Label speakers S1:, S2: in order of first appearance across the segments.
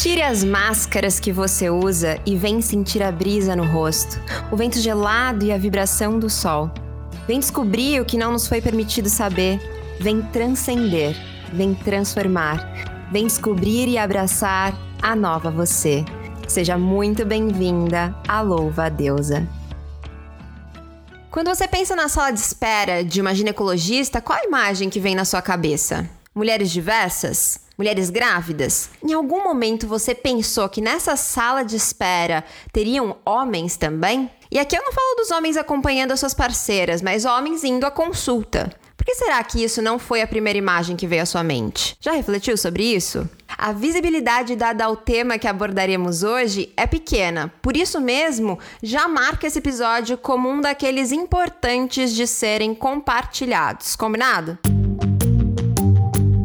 S1: Tire as máscaras que você usa e vem sentir a brisa no rosto, o vento gelado e a vibração do sol. Vem descobrir o que não nos foi permitido saber. Vem transcender, vem transformar, vem descobrir e abraçar a nova você. Seja muito bem-vinda à Louva Deusa. Quando você pensa na sala de espera de uma ginecologista, qual a imagem que vem na sua cabeça? Mulheres diversas? Mulheres grávidas? Em algum momento você pensou que nessa sala de espera teriam homens também? E aqui eu não falo dos homens acompanhando as suas parceiras, mas homens indo à consulta. Por que será que isso não foi a primeira imagem que veio à sua mente? Já refletiu sobre isso? A visibilidade dada ao tema que abordaremos hoje é pequena, por isso mesmo, já marca esse episódio como um daqueles importantes de serem compartilhados. Combinado?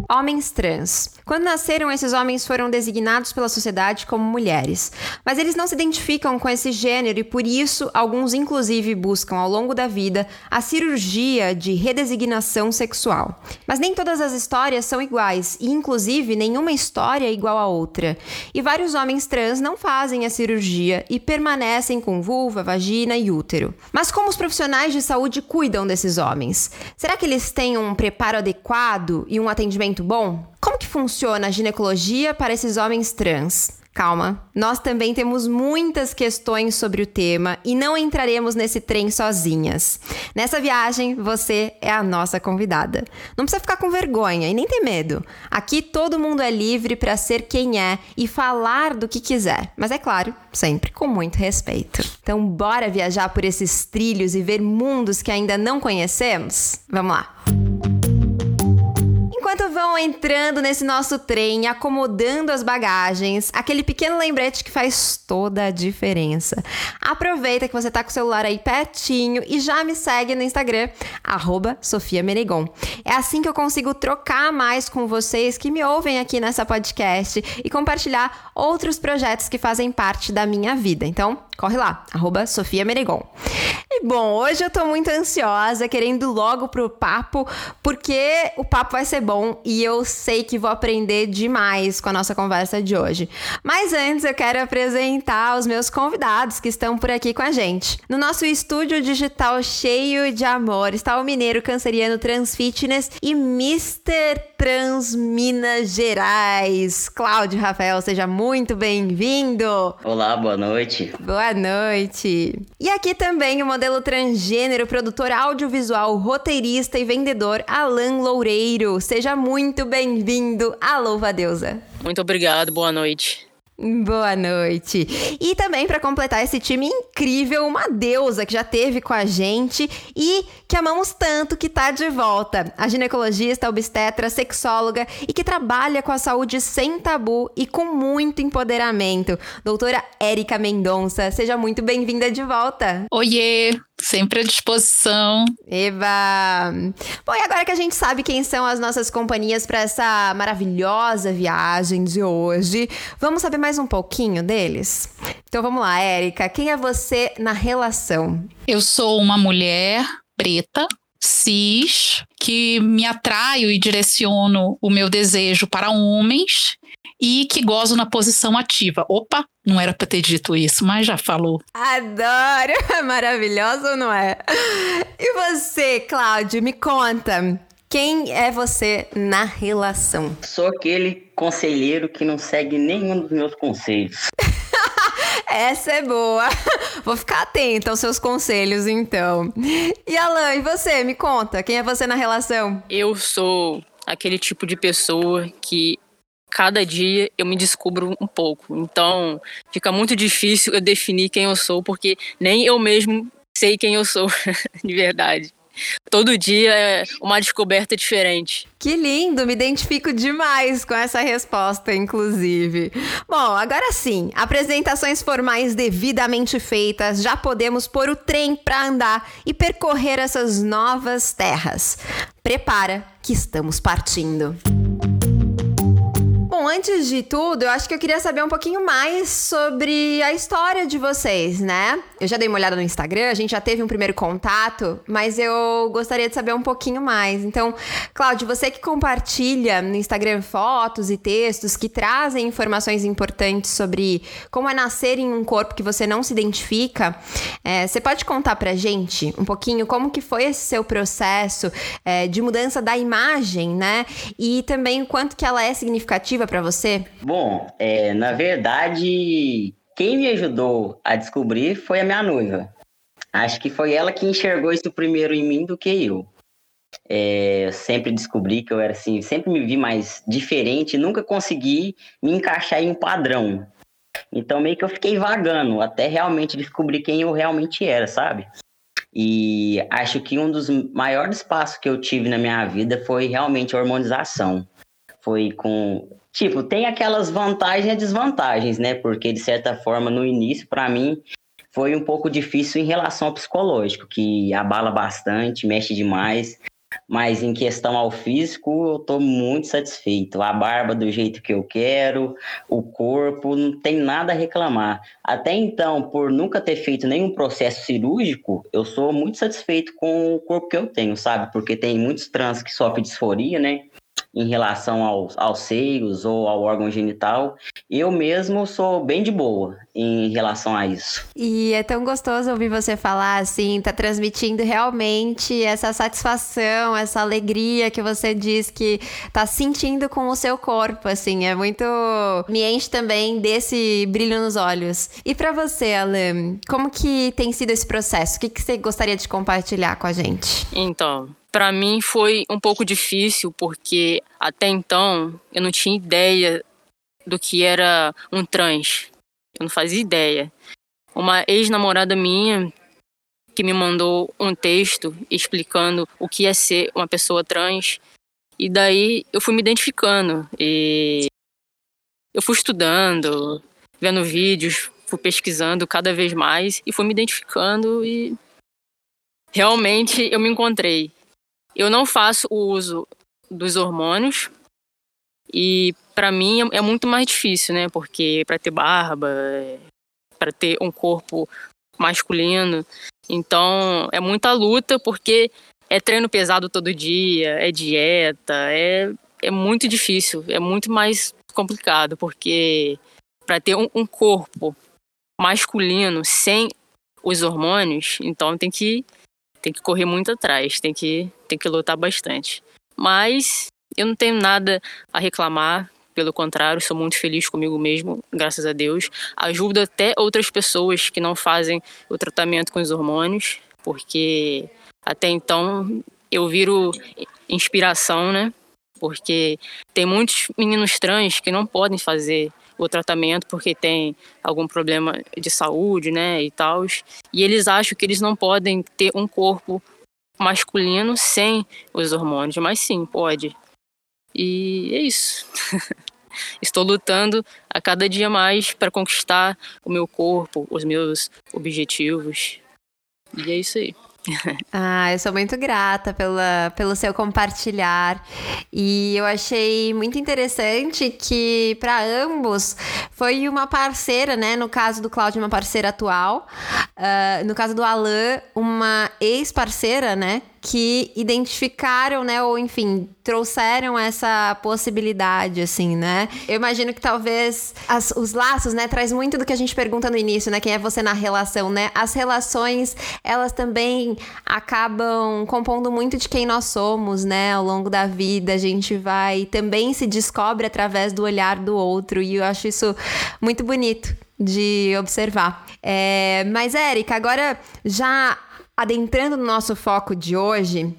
S1: Homens trans. Quando nasceram, esses homens foram designados pela sociedade como mulheres, mas eles não se identificam com esse gênero e por isso alguns inclusive buscam ao longo da vida a cirurgia de redesignação sexual. Mas nem todas as histórias são iguais e inclusive nenhuma história é igual a outra. E vários homens trans não fazem a cirurgia e permanecem com vulva, vagina e útero. Mas como os profissionais de saúde cuidam desses homens? Será que eles têm um preparo adequado e um atendimento bom? Como que funciona a ginecologia para esses homens trans? Calma, nós também temos muitas questões sobre o tema e não entraremos nesse trem sozinhas. Nessa viagem, você é a nossa convidada. Não precisa ficar com vergonha e nem ter medo. Aqui todo mundo é livre para ser quem é e falar do que quiser, mas é claro, sempre com muito respeito. Então, bora viajar por esses trilhos e ver mundos que ainda não conhecemos? Vamos lá! Entrando nesse nosso trem, acomodando as bagagens, aquele pequeno lembrete que faz toda a diferença. Aproveita que você tá com o celular aí pertinho e já me segue no Instagram, Sofia Menegon. É assim que eu consigo trocar mais com vocês que me ouvem aqui nessa podcast e compartilhar outros projetos que fazem parte da minha vida. Então, corre lá, Sofia Menegon. E bom, hoje eu tô muito ansiosa, querendo logo pro papo, porque o papo vai ser bom e eu sei que vou aprender demais com a nossa conversa de hoje. Mas antes eu quero apresentar os meus convidados que estão por aqui com a gente. No nosso estúdio digital cheio de amor está o mineiro canceriano Transfitness e Mr. Trans Minas Gerais. Cláudio Rafael, seja muito bem-vindo.
S2: Olá, boa noite.
S1: Boa noite. E aqui também o modelo transgênero, produtor audiovisual, roteirista e vendedor Alan Loureiro. Seja muito bem-vindo à Louva Deusa.
S3: Muito obrigado, boa noite.
S1: Boa noite. E também para completar esse time incrível, uma deusa que já teve com a gente e que amamos tanto que tá de volta. A ginecologista, obstetra, sexóloga e que trabalha com a saúde sem tabu e com muito empoderamento. Doutora Érica Mendonça, seja muito bem-vinda de volta.
S4: Oiê, Sempre à disposição.
S1: Eba! Bom, e agora que a gente sabe quem são as nossas companhias para essa maravilhosa viagem de hoje, vamos saber mais um pouquinho deles? Então vamos lá, Érica. Quem é você na relação?
S4: Eu sou uma mulher preta, cis, que me atraio e direciono o meu desejo para homens e que gozo na posição ativa. Opa, não era para ter dito isso, mas já falou.
S1: Adoro! Maravilhosa ou não é? E você, Cláudio, me conta. Quem é você na relação?
S2: Sou aquele conselheiro que não segue nenhum dos meus conselhos.
S1: Essa é boa. Vou ficar atenta aos seus conselhos, então. E Alan, e você? Me conta, quem é você na relação?
S3: Eu sou aquele tipo de pessoa que cada dia eu me descubro um pouco. Então, fica muito difícil eu definir quem eu sou, porque nem eu mesmo sei quem eu sou, de verdade. Todo dia é uma descoberta diferente.
S1: Que lindo, me identifico demais com essa resposta, inclusive. Bom, agora sim, apresentações formais devidamente feitas, já podemos pôr o trem para andar e percorrer essas novas terras. Prepara que estamos partindo. Antes de tudo, eu acho que eu queria saber um pouquinho mais sobre a história de vocês, né? Eu já dei uma olhada no Instagram, a gente já teve um primeiro contato, mas eu gostaria de saber um pouquinho mais. Então, Cláudio, você que compartilha no Instagram fotos e textos que trazem informações importantes sobre como é nascer em um corpo que você não se identifica, é, você pode contar pra gente um pouquinho como que foi esse seu processo é, de mudança da imagem, né? E também o quanto que ela é significativa para você?
S2: Bom, é, na verdade, quem me ajudou a descobrir foi a minha noiva. Acho que foi ela que enxergou isso primeiro em mim do que eu. É, eu sempre descobri que eu era assim, sempre me vi mais diferente, nunca consegui me encaixar em um padrão. Então meio que eu fiquei vagando até realmente descobrir quem eu realmente era, sabe? E acho que um dos maiores passos que eu tive na minha vida foi realmente a hormonização. Foi com Tipo, tem aquelas vantagens e desvantagens, né? Porque, de certa forma, no início, para mim, foi um pouco difícil em relação ao psicológico, que abala bastante, mexe demais. Mas em questão ao físico, eu tô muito satisfeito. A barba do jeito que eu quero, o corpo, não tem nada a reclamar. Até então, por nunca ter feito nenhum processo cirúrgico, eu sou muito satisfeito com o corpo que eu tenho, sabe? Porque tem muitos trans que sofrem disforia, né? Em relação aos, aos seios ou ao órgão genital. Eu mesmo sou bem de boa em relação a isso.
S1: E é tão gostoso ouvir você falar assim, tá transmitindo realmente essa satisfação, essa alegria que você diz que tá sentindo com o seu corpo, assim, é muito me enche também desse brilho nos olhos. E para você, Alan, como que tem sido esse processo? O que, que você gostaria de compartilhar com a gente?
S3: Então, para mim foi um pouco difícil porque até então eu não tinha ideia do que era um trans. Eu não fazia ideia. Uma ex-namorada minha que me mandou um texto explicando o que é ser uma pessoa trans. E daí eu fui me identificando. E eu fui estudando, vendo vídeos, fui pesquisando cada vez mais e fui me identificando e realmente eu me encontrei. Eu não faço o uso dos hormônios e para mim é, é muito mais difícil, né? Porque para ter barba, para ter um corpo masculino, então é muita luta porque é treino pesado todo dia, é dieta, é, é muito difícil, é muito mais complicado, porque para ter um, um, corpo masculino sem os hormônios, então tem que tem que correr muito atrás, tem que, tem que lutar bastante. Mas eu não tenho nada a reclamar, pelo contrário, sou muito feliz comigo mesmo, graças a Deus. Ajudo até outras pessoas que não fazem o tratamento com os hormônios, porque até então eu viro inspiração, né? Porque tem muitos meninos trans que não podem fazer o tratamento porque tem algum problema de saúde, né, e tal. E eles acham que eles não podem ter um corpo masculino sem os hormônios, mas sim, pode. E é isso. Estou lutando a cada dia mais para conquistar o meu corpo, os meus objetivos. E é isso aí.
S1: ah, eu sou muito grata pela, pelo seu compartilhar. E eu achei muito interessante que, para ambos, foi uma parceira, né? No caso do Cláudio, uma parceira atual. Uh, no caso do Alan, uma ex-parceira, né? Que identificaram, né, ou enfim, trouxeram essa possibilidade, assim, né? Eu imagino que talvez as, os laços, né, traz muito do que a gente pergunta no início, né, quem é você na relação, né? As relações, elas também acabam compondo muito de quem nós somos, né? Ao longo da vida, a gente vai também se descobre através do olhar do outro, e eu acho isso muito bonito de observar. É, mas, Érica, agora já Adentrando no nosso foco de hoje,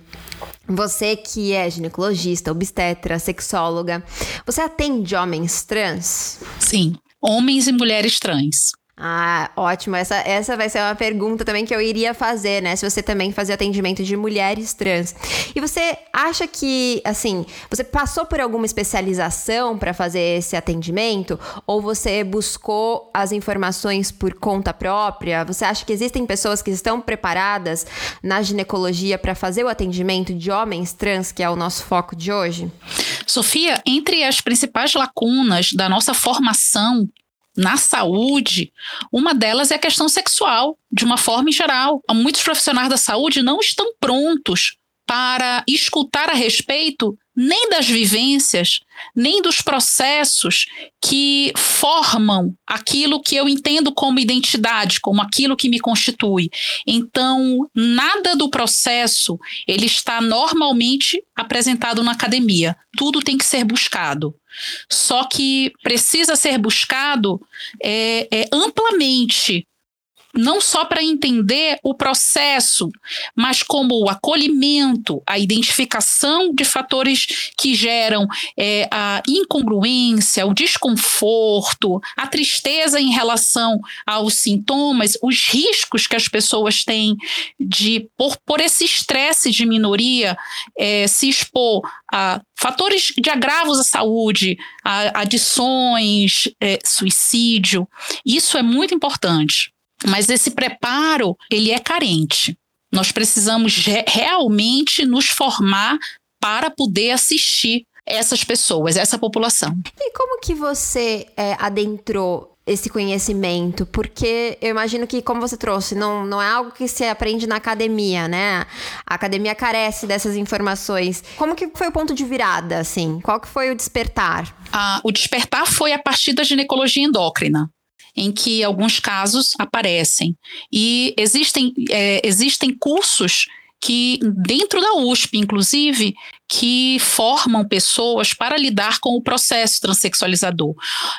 S1: você que é ginecologista, obstetra, sexóloga, você atende homens trans?
S4: Sim, homens e mulheres trans.
S1: Ah, ótimo. Essa, essa vai ser uma pergunta também que eu iria fazer, né? Se você também fazia atendimento de mulheres trans. E você acha que, assim, você passou por alguma especialização para fazer esse atendimento? Ou você buscou as informações por conta própria? Você acha que existem pessoas que estão preparadas na ginecologia para fazer o atendimento de homens trans, que é o nosso foco de hoje?
S4: Sofia, entre as principais lacunas da nossa formação na saúde, uma delas é a questão sexual, de uma forma em geral. Muitos profissionais da saúde não estão prontos para escutar a respeito nem das vivências, nem dos processos que formam aquilo que eu entendo como identidade, como aquilo que me constitui. Então, nada do processo ele está normalmente apresentado na academia. Tudo tem que ser buscado. Só que precisa ser buscado é, é amplamente não só para entender o processo, mas como o acolhimento, a identificação de fatores que geram é, a incongruência, o desconforto, a tristeza em relação aos sintomas, os riscos que as pessoas têm de, por, por esse estresse de minoria, é, se expor a fatores de agravos à saúde, a adições, é, suicídio. Isso é muito importante. Mas esse preparo, ele é carente. Nós precisamos re realmente nos formar para poder assistir essas pessoas, essa população.
S1: E como que você é, adentrou esse conhecimento? Porque eu imagino que, como você trouxe, não, não é algo que se aprende na academia, né? A academia carece dessas informações. Como que foi o ponto de virada, assim? Qual que foi o despertar?
S4: Ah, o despertar foi a partir da ginecologia endócrina em que alguns casos aparecem. E existem, é, existem cursos que, dentro da USP, inclusive, que formam pessoas para lidar com o processo transexualizador.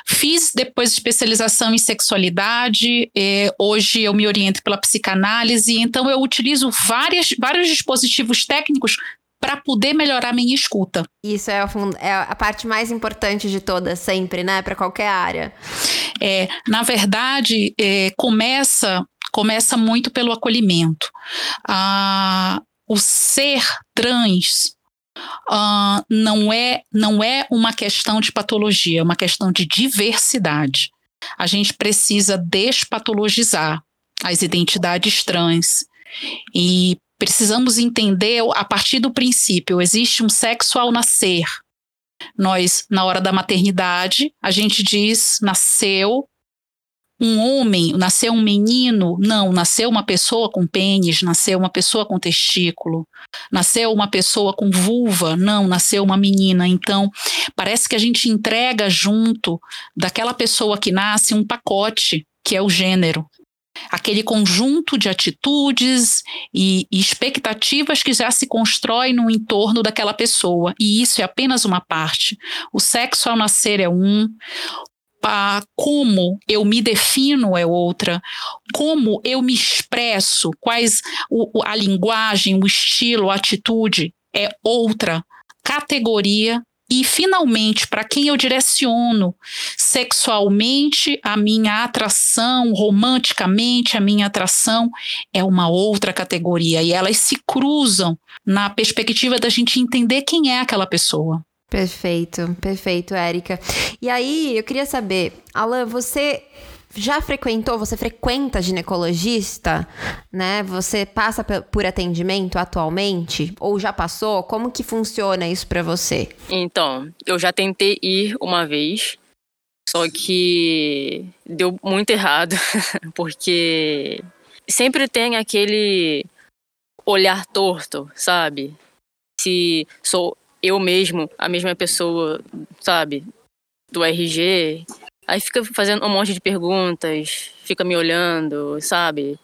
S4: Fiz depois especialização em sexualidade, é, hoje eu me oriento pela psicanálise, então eu utilizo várias, vários dispositivos técnicos para poder melhorar minha escuta.
S1: Isso é a, é a, parte mais importante de todas, sempre, né? Para qualquer área.
S4: É, na verdade, é, começa começa muito pelo acolhimento. Ah, o ser trans ah, não é não é uma questão de patologia, é uma questão de diversidade. A gente precisa despatologizar as identidades trans e precisamos entender a partir do princípio: existe um sexo ao nascer. Nós, na hora da maternidade, a gente diz nasceu um homem, nasceu um menino, não, nasceu uma pessoa com pênis, nasceu uma pessoa com testículo, nasceu uma pessoa com vulva, não, nasceu uma menina. Então, parece que a gente entrega junto daquela pessoa que nasce um pacote que é o gênero aquele conjunto de atitudes e, e expectativas que já se constrói no entorno daquela pessoa. E isso é apenas uma parte. O sexo ao nascer é um, como eu me defino é outra, como eu me expresso, quais o, a linguagem, o estilo, a atitude é outra categoria e, finalmente, para quem eu direciono sexualmente a minha atração, romanticamente a minha atração, é uma outra categoria. E elas se cruzam na perspectiva da gente entender quem é aquela pessoa.
S1: Perfeito, perfeito, Érica. E aí, eu queria saber, Alan, você já frequentou, você frequenta ginecologista, né? Você passa por atendimento atualmente ou já passou? Como que funciona isso para você?
S3: Então, eu já tentei ir uma vez, só que deu muito errado, porque sempre tem aquele olhar torto, sabe? Se sou eu mesmo, a mesma pessoa, sabe, do RG, Aí fica fazendo um monte de perguntas, fica me olhando, sabe?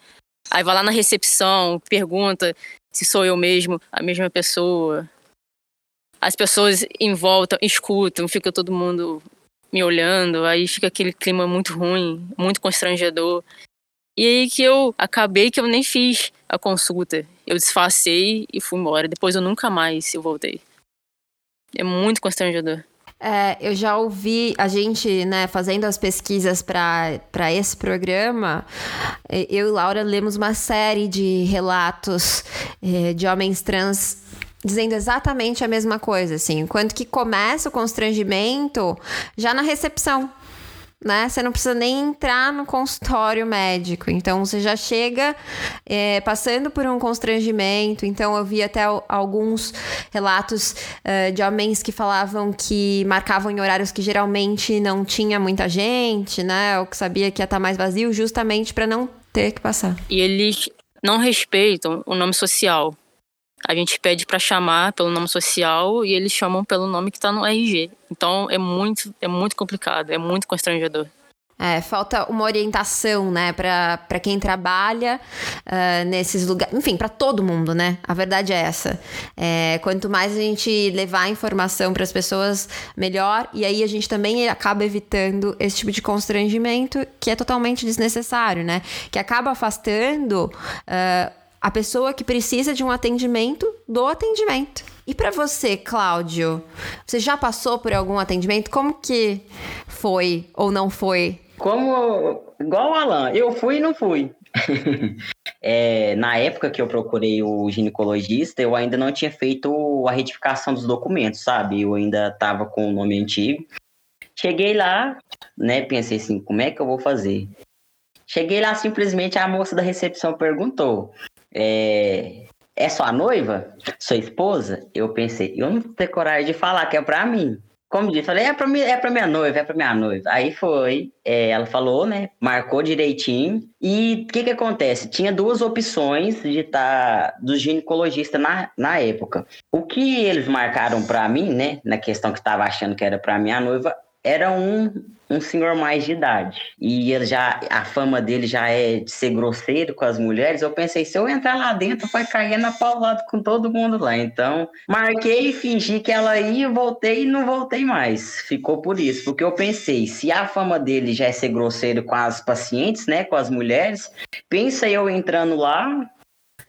S3: Aí vai lá na recepção, pergunta se sou eu mesmo, a mesma pessoa. As pessoas em volta escutam, fica todo mundo me olhando, aí fica aquele clima muito ruim, muito constrangedor. E aí que eu acabei que eu nem fiz a consulta. Eu disfarcei e fui embora. Depois eu nunca mais eu voltei. É muito constrangedor.
S1: É, eu já ouvi a gente, né, fazendo as pesquisas para esse programa, eu e Laura lemos uma série de relatos é, de homens trans dizendo exatamente a mesma coisa, assim, enquanto que começa o constrangimento? Já na recepção né? Você não precisa nem entrar no consultório médico. Então, você já chega é, passando por um constrangimento. Então, eu vi até alguns relatos uh, de homens que falavam que marcavam em horários que geralmente não tinha muita gente, né? Ou que sabia que ia estar mais vazio, justamente para não ter que passar.
S3: E eles não respeitam o nome social. A gente pede para chamar pelo nome social e eles chamam pelo nome que está no RG. Então é muito, é muito complicado, é muito constrangedor.
S1: É, falta uma orientação, né, para quem trabalha uh, nesses lugares. Enfim, para todo mundo, né? A verdade é essa. É, quanto mais a gente levar informação para as pessoas, melhor. E aí a gente também acaba evitando esse tipo de constrangimento que é totalmente desnecessário, né? Que acaba afastando. Uh, a pessoa que precisa de um atendimento do atendimento. E para você, Cláudio, você já passou por algum atendimento? Como que foi ou não foi?
S2: Como igual o Alan, eu fui e não fui. é, na época que eu procurei o ginecologista, eu ainda não tinha feito a retificação dos documentos, sabe? Eu ainda estava com o nome antigo. Cheguei lá, né? Pensei assim, como é que eu vou fazer? Cheguei lá, simplesmente a moça da recepção perguntou: é, é sua noiva? Sua esposa? Eu pensei, eu não ter coragem de falar que é pra mim. Como disse, falei, é pra, mim, é pra minha noiva, é pra minha noiva. Aí foi, é, ela falou, né? Marcou direitinho. E o que que acontece? Tinha duas opções de estar tá, do ginecologista na, na época. O que eles marcaram pra mim, né? Na questão que estava achando que era pra minha noiva, era um um senhor mais de idade. E ele já, a fama dele já é de ser grosseiro com as mulheres. Eu pensei, se eu entrar lá dentro, vai cair na paulada com todo mundo lá. Então, marquei, fingi que ela ia, voltei e não voltei mais. Ficou por isso, porque eu pensei, se a fama dele já é ser grosseiro com as pacientes, né, com as mulheres, pensa eu entrando lá,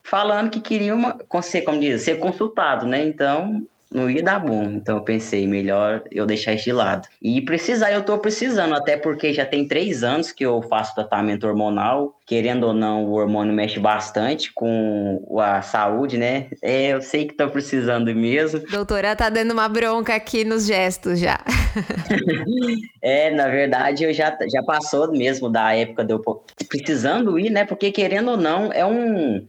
S2: falando que queria uma, como diz, ser consultado, né? Então, não ia dar bom. Então eu pensei, melhor eu deixar isso de lado. E precisar, eu tô precisando, até porque já tem três anos que eu faço tratamento hormonal. Querendo ou não, o hormônio mexe bastante com a saúde, né? É, eu sei que tô precisando mesmo.
S1: Doutora, tá dando uma bronca aqui nos gestos já.
S2: é, na verdade, eu já, já passou mesmo da época de eu precisando ir, né? Porque querendo ou não, é um.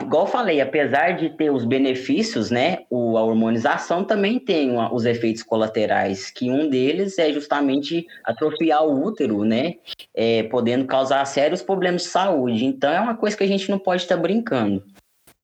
S2: Igual eu falei, apesar de ter os benefícios, né? O, a hormonização também tem uma, os efeitos colaterais, que um deles é justamente atrofiar o útero, né? É, podendo causar sérios problemas de saúde. Então é uma coisa que a gente não pode estar brincando.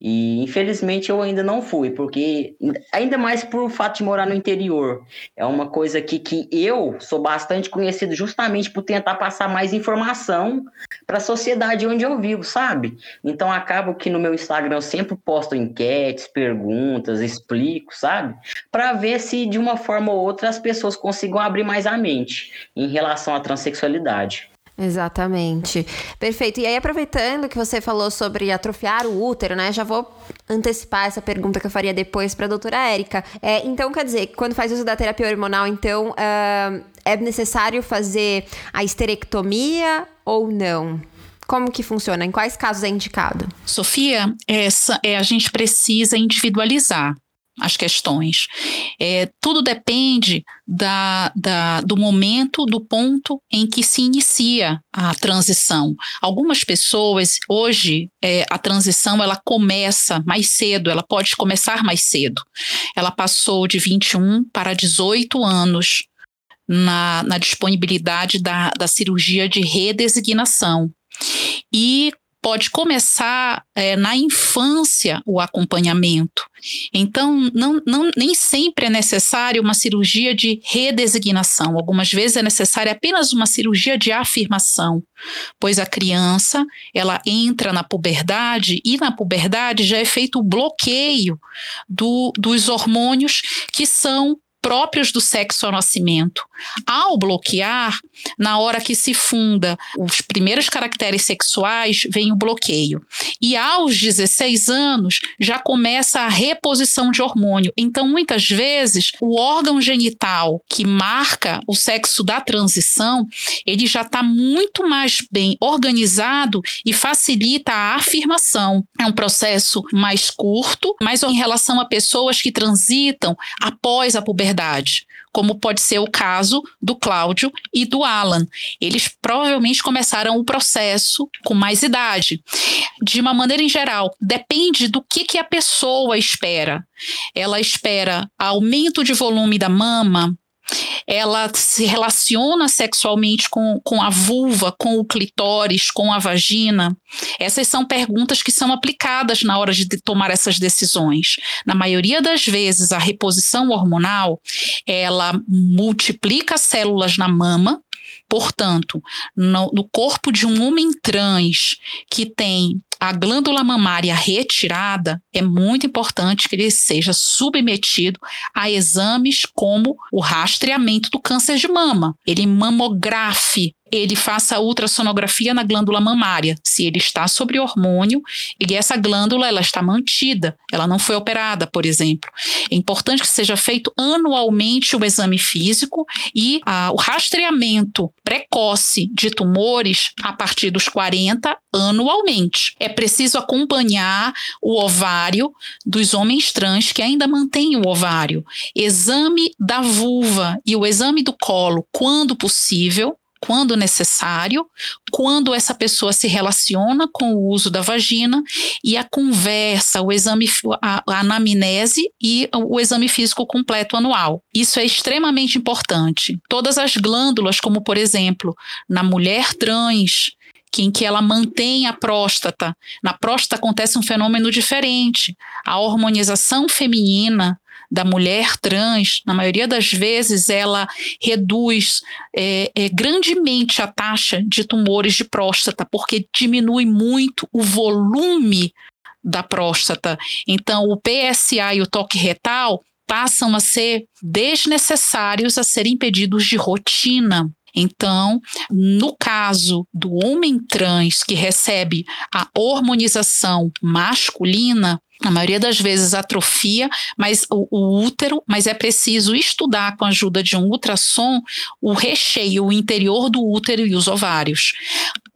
S2: E infelizmente eu ainda não fui, porque ainda mais por fato de morar no interior. É uma coisa que, que eu sou bastante conhecido justamente por tentar passar mais informação para a sociedade onde eu vivo, sabe? Então acabo que no meu Instagram eu sempre posto enquetes, perguntas, explico, sabe? Para ver se de uma forma ou outra as pessoas consigam abrir mais a mente em relação à transexualidade.
S1: Exatamente. Perfeito. E aí, aproveitando que você falou sobre atrofiar o útero, né? Já vou antecipar essa pergunta que eu faria depois para a doutora Érica. É, então, quer dizer, quando faz uso da terapia hormonal, então, uh, é necessário fazer a esterectomia ou não? Como que funciona? Em quais casos é indicado?
S4: Sofia, essa, é, a gente precisa individualizar as questões. É, tudo depende da, da, do momento, do ponto em que se inicia a transição. Algumas pessoas, hoje, é, a transição ela começa mais cedo, ela pode começar mais cedo. Ela passou de 21 para 18 anos na, na disponibilidade da, da cirurgia de redesignação. E pode começar é, na infância o acompanhamento. Então, não, não, nem sempre é necessário uma cirurgia de redesignação. Algumas vezes é necessária apenas uma cirurgia de afirmação, pois a criança ela entra na puberdade e na puberdade já é feito o bloqueio do, dos hormônios que são próprios do sexo ao nascimento. Ao bloquear, na hora que se funda os primeiros caracteres sexuais, vem o bloqueio. E aos 16 anos já começa a reposição de hormônio. Então, muitas vezes, o órgão genital que marca o sexo da transição, ele já está muito mais bem organizado e facilita a afirmação. É um processo mais curto, mas em relação a pessoas que transitam após a puberdade como pode ser o caso do Cláudio e do Alan. Eles provavelmente começaram o processo com mais idade. De uma maneira em geral, depende do que, que a pessoa espera. Ela espera aumento de volume da mama, ela se relaciona sexualmente com, com a vulva, com o clitóris, com a vagina? Essas são perguntas que são aplicadas na hora de tomar essas decisões. Na maioria das vezes, a reposição hormonal, ela multiplica células na mama, Portanto, no, no, corpo de um homem trans que tem a glândula mamária retirada, é muito importante que ele seja submetido a exames como o rastreamento do câncer de mama. Ele mamografe ele faça ultrassonografia na glândula mamária. Se ele está sobre hormônio e essa glândula ela está mantida, ela não foi operada, por exemplo. É importante que seja feito anualmente o exame físico e ah, o rastreamento precoce de tumores a partir dos 40 anualmente. É preciso acompanhar o ovário dos homens trans que ainda mantêm o ovário. Exame da vulva e o exame do colo, quando possível, quando necessário, quando essa pessoa se relaciona com o uso da vagina e a conversa, o exame, a, a anamnese e o exame físico completo anual. Isso é extremamente importante. Todas as glândulas, como por exemplo, na mulher trans, que em que ela mantém a próstata. Na próstata acontece um fenômeno diferente. A hormonização feminina da mulher trans, na maioria das vezes, ela reduz é, é, grandemente a taxa de tumores de próstata, porque diminui muito o volume da próstata. Então, o PSA e o toque retal passam a ser desnecessários a serem pedidos de rotina. Então, no caso do homem trans que recebe a hormonização masculina, na maioria das vezes atrofia, mas o, o, útero, mas é preciso estudar com a ajuda de um ultrassom o recheio, o interior do útero e os ovários.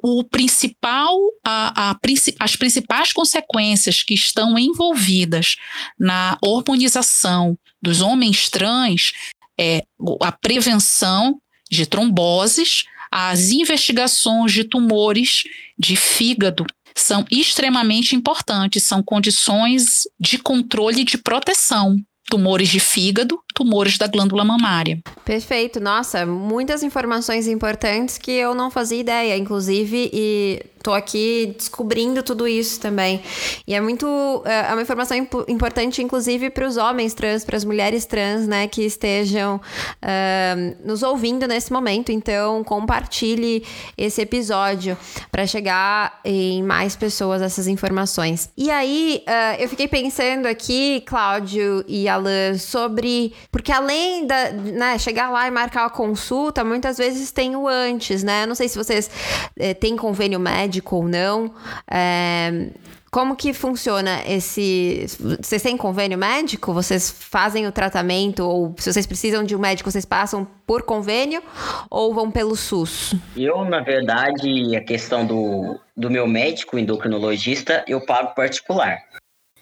S4: O principal, a, a, as principais consequências que estão envolvidas na hormonização dos homens trans é a prevenção de tromboses, as investigações de tumores de fígado são extremamente importantes, são condições de controle de proteção. Tumores de fígado, tumores da glândula mamária.
S1: Perfeito, nossa, muitas informações importantes que eu não fazia ideia, inclusive, e tô aqui descobrindo tudo isso também. E é muito. É, é uma informação imp importante, inclusive, para os homens trans, para as mulheres trans, né, que estejam uh, nos ouvindo nesse momento. Então, compartilhe esse episódio para chegar em mais pessoas essas informações. E aí, uh, eu fiquei pensando aqui, Cláudio e Alan, sobre. Porque além da. Né, chegar lá e marcar a consulta, muitas vezes tem o antes, né? Não sei se vocês eh, têm convênio médico médico ou não. É, como que funciona esse. Vocês têm convênio médico? Vocês fazem o tratamento? Ou se vocês precisam de um médico, vocês passam por convênio ou vão pelo SUS?
S2: Eu, na verdade, a questão do, do meu médico endocrinologista, eu pago particular.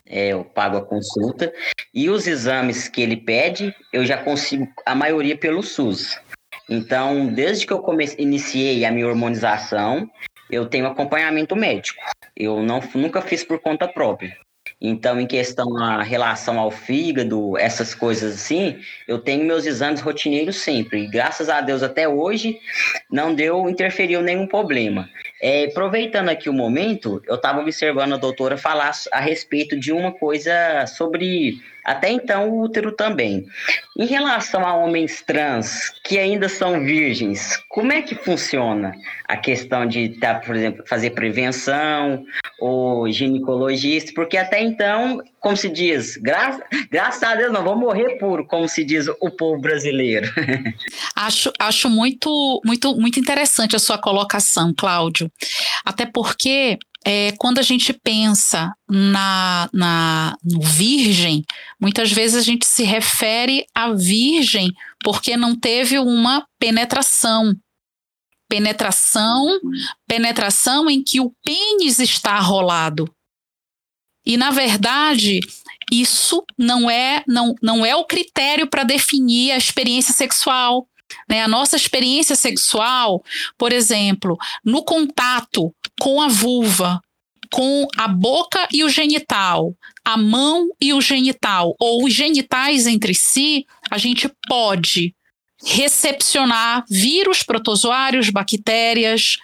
S2: É, eu pago a consulta. E os exames que ele pede, eu já consigo a maioria pelo SUS. Então, desde que eu comecei, iniciei a minha hormonização, eu tenho acompanhamento médico. Eu não, nunca fiz por conta própria. Então, em questão a relação ao fígado, essas coisas assim, eu tenho meus exames rotineiros sempre. E graças a Deus, até hoje, não deu, interferiu nenhum problema. É, aproveitando aqui o momento, eu estava observando a doutora falar a respeito de uma coisa sobre Até então, o útero também. Em relação a homens trans que ainda são virgens, como é que funciona a questão de, tá, por exemplo, fazer prevenção ou ginecologista? Porque até então, como se diz, gra graças a Deus não vou morrer puro, como se diz o povo brasileiro.
S4: acho, acho muito, muito, muito interessante a sua colocação, Cláudio. Até porque é, quando a gente pensa na, na, no virgem, muitas vezes a gente se refere à virgem porque não teve uma penetração. Penetração, penetração em que o pênis está rolado. E na verdade, isso não é não, não é o critério para definir a experiência sexual. Né? A nossa experiência sexual, por exemplo, no contato com a vulva, com a boca e o genital, a mão e o genital, ou os genitais entre si, a gente pode recepcionar vírus, protozoários, bactérias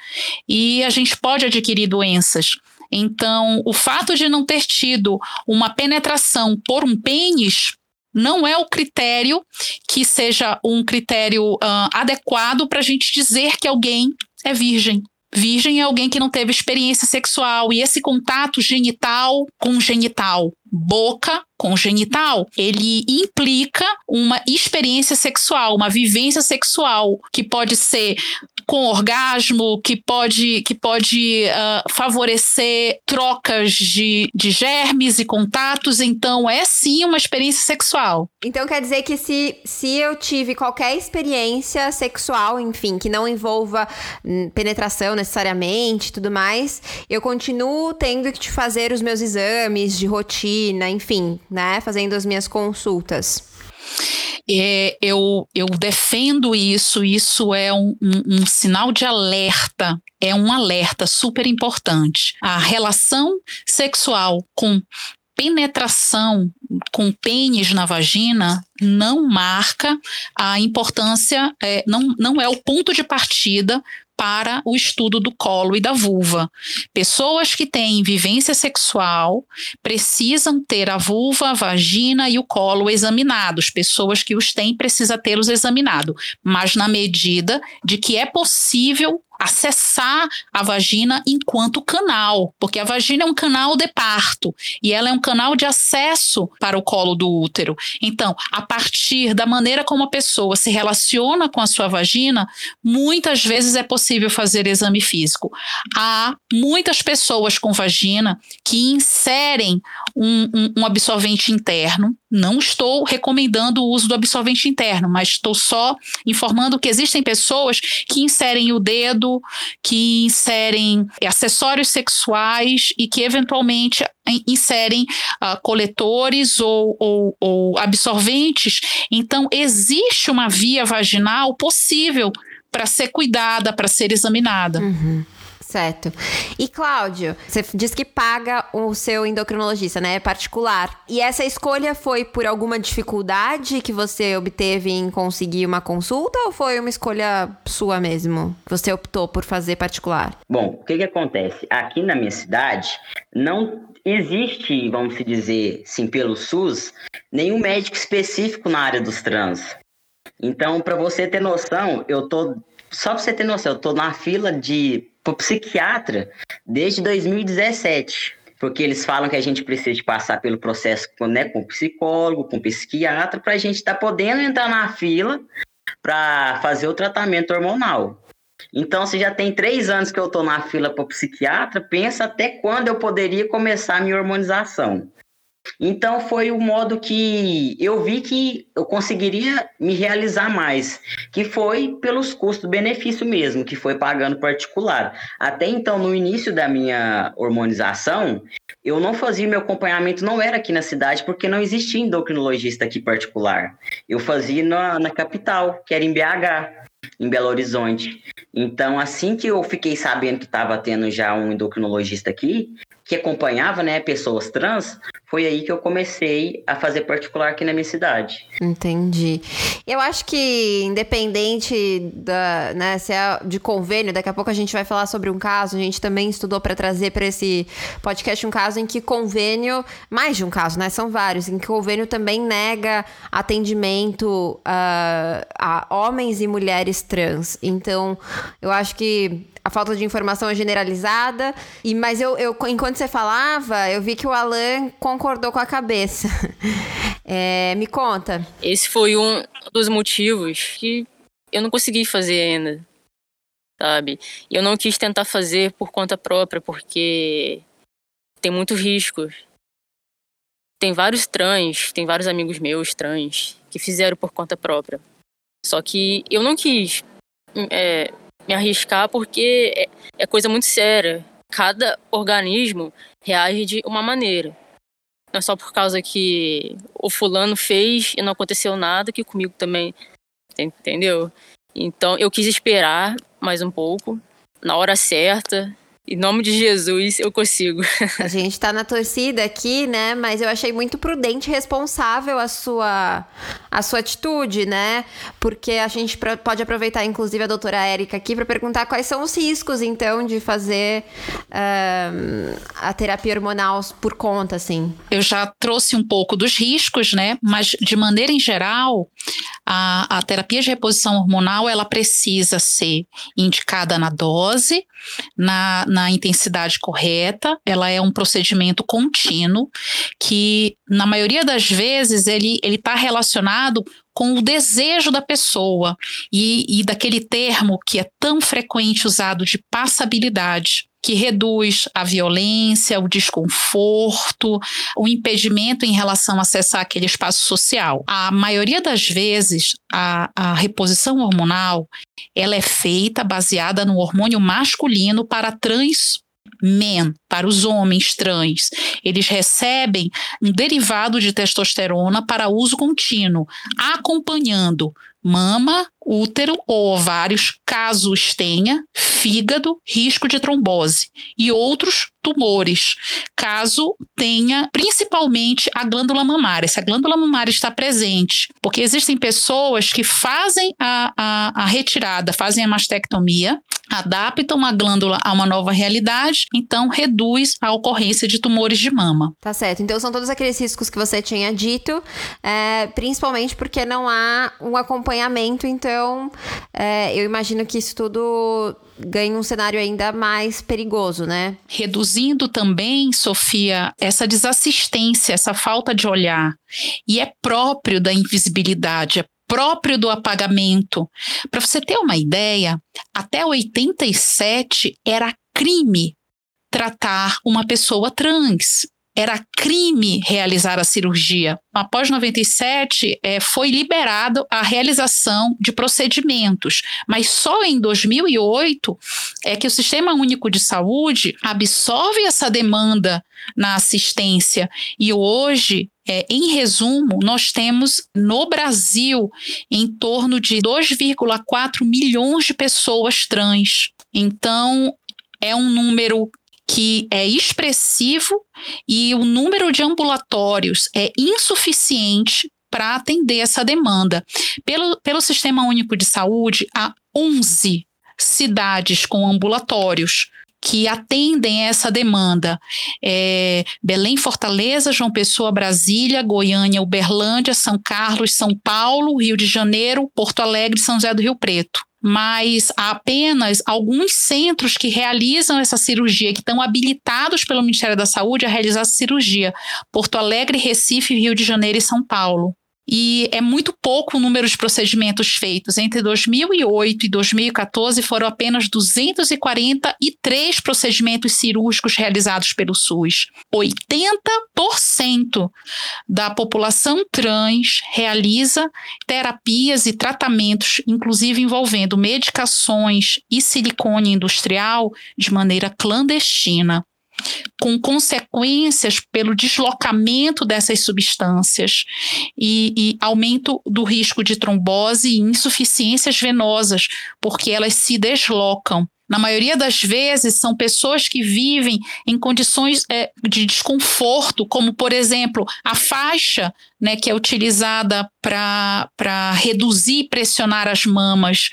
S4: e a gente pode adquirir doenças. Então, o fato de não ter tido uma penetração por um pênis não é o critério que seja um critério uh, adequado para a gente dizer que alguém é virgem. Virgem é alguém que não teve experiência sexual. E esse contato genital com genital, boca com genital, ele implica uma experiência sexual, uma vivência sexual que pode ser com orgasmo, que pode, que pode uh, favorecer trocas de, de germes e contatos. Então, é sim uma experiência sexual.
S1: Então, quer dizer que se, se eu tive qualquer experiência sexual, enfim, que não envolva hum, penetração necessariamente tudo mais, eu continuo tendo que te fazer os meus exames de rotina, enfim, né? Fazendo as minhas consultas.
S4: É, eu, eu defendo isso, isso é um, um, um sinal de alerta, é um alerta super importante. A relação sexual com penetração com pênis na vagina não marca a importância, é, não, não é o ponto de partida para o estudo do colo e da vulva. Pessoas que têm vivência sexual precisam ter a vulva, a vagina e o colo examinados. Pessoas que os têm precisam tê-los examinados, mas na medida de que é possível acessar a vagina enquanto canal, porque a vagina é um canal de parto e ela é um canal de acesso para o colo do útero. Então, a partir da maneira como a pessoa se relaciona com a sua vagina, muitas vezes é possível fazer exame físico. Há muitas pessoas com vagina que inserem um, um, um absorvente interno. Não estou recomendando o uso do absorvente interno, mas estou só informando que existem pessoas que inserem o dedo que inserem acessórios sexuais e que eventualmente inserem uh, coletores ou, ou, ou absorventes. Então, existe uma via vaginal possível para ser cuidada, para ser examinada.
S1: Uhum. Certo. E Cláudio, você diz que paga o seu endocrinologista, né? É particular. E essa escolha foi por alguma dificuldade que você obteve em conseguir uma consulta ou foi uma escolha sua mesmo? Você optou por fazer particular?
S2: Bom, o que, que acontece? Aqui na minha cidade não existe, vamos dizer, sim, pelo SUS, nenhum médico específico na área dos trans. Então, para você ter noção, eu tô só para você ter noção, eu tô na fila de pro psiquiatra desde 2017. Porque eles falam que a gente precisa de passar pelo processo né, com psicólogo, com psiquiatra, para a gente estar tá podendo entrar na fila para fazer o tratamento hormonal. Então, se já tem três anos que eu estou na fila para psiquiatra, pensa até quando eu poderia começar a minha hormonização. Então foi o modo que eu vi que eu conseguiria me realizar mais, que foi pelos custos-benefício mesmo, que foi pagando particular. Até então, no início da minha hormonização, eu não fazia meu acompanhamento, não era aqui na cidade, porque não existia endocrinologista aqui particular. Eu fazia na, na capital, que era em BH, em Belo Horizonte. Então, assim que eu fiquei sabendo que estava tendo já um endocrinologista aqui, que acompanhava né, pessoas trans, foi aí que eu comecei a fazer particular aqui na minha cidade.
S1: Entendi. Eu acho que independente da, né, se é de convênio, daqui a pouco a gente vai falar sobre um caso, a gente também estudou para trazer para esse podcast um caso em que convênio, mais de um caso, né, são vários, em que convênio também nega atendimento uh, a homens e mulheres trans. Então, eu acho que a falta de informação é generalizada. E, mas eu, eu, enquanto você falava, eu vi que o Alan concordou com a cabeça. É, me conta.
S3: Esse foi um dos motivos que eu não consegui fazer ainda. Sabe? E eu não quis tentar fazer por conta própria, porque tem muitos riscos. Tem vários trans, tem vários amigos meus trans que fizeram por conta própria. Só que eu não quis é, me arriscar porque é, é coisa muito séria. Cada organismo reage de uma maneira. Não é só por causa que o fulano fez e não aconteceu nada que comigo também, entendeu? Então eu quis esperar mais um pouco, na hora certa, em nome de Jesus, eu consigo.
S1: A gente tá na torcida aqui, né? Mas eu achei muito prudente e responsável a sua, a sua atitude, né? Porque a gente pode aproveitar, inclusive, a doutora Érica aqui para perguntar quais são os riscos, então, de fazer uh, a terapia hormonal por conta, assim.
S4: Eu já trouxe um pouco dos riscos, né? Mas, de maneira em geral, a, a terapia de reposição hormonal, ela precisa ser indicada na dose, na, na intensidade correta, ela é um procedimento contínuo que, na maioria das vezes, ele está relacionado com o desejo da pessoa e, e daquele termo que é tão frequente usado de passabilidade que reduz a violência, o desconforto, o impedimento em relação a acessar aquele espaço social. A maioria das vezes, a, a reposição hormonal ela é feita baseada no hormônio masculino para trans men, para os homens trans. Eles recebem um derivado de testosterona para uso contínuo, acompanhando mama, útero ou ovários, caso tenha, fígado, risco de trombose e outros tumores, caso tenha principalmente a glândula mamária. Se a glândula mamária está presente, porque existem pessoas que fazem a, a, a retirada, fazem a mastectomia, adaptam a glândula a uma nova realidade, então reduz a ocorrência de tumores de mama.
S1: Tá certo. Então são todos aqueles riscos que você tinha dito, é, principalmente porque não há um acompanhamento, então é, eu imagino que isso tudo ganha um cenário ainda mais perigoso, né?
S4: Reduzindo também, Sofia, essa desassistência, essa falta de olhar. E é próprio da invisibilidade, é próprio do apagamento. Para você ter uma ideia, até 87 era crime tratar uma pessoa trans era crime realizar a cirurgia. Após 97, é, foi liberado a realização de procedimentos, mas só em 2008 é que o Sistema Único de Saúde absorve essa demanda na assistência e hoje é, em resumo, nós temos no Brasil em torno de 2,4 milhões de pessoas trans. Então, é um número que é expressivo e o número de ambulatórios é insuficiente para atender essa demanda. Pelo, pelo Sistema Único de Saúde, há 11 cidades com ambulatórios que atendem essa demanda. É Belém, Fortaleza, João Pessoa, Brasília, Goiânia, Uberlândia, São Carlos, São Paulo, Rio de Janeiro, Porto Alegre São José do Rio Preto mas há apenas alguns centros que realizam essa cirurgia, que estão habilitados pelo Ministério da Saúde a realizar essa cirurgia: Porto Alegre, Recife, Rio de Janeiro e São Paulo e é muito pouco o número de procedimentos feitos. Entre 2008 e 2014 foram apenas 243 procedimentos cirúrgicos realizados pelo SUS. 80% da população trans realiza terapias e tratamentos, inclusive envolvendo medicações e silicone industrial, de maneira clandestina com consequências pelo deslocamento dessas substâncias e, e, aumento do risco de trombose e insuficiências venosas, porque elas se deslocam. Na maioria das vezes, são pessoas que vivem em condições é, de desconforto, como, por exemplo, a faixa, né, que é utilizada para reduzir e pressionar as mamas,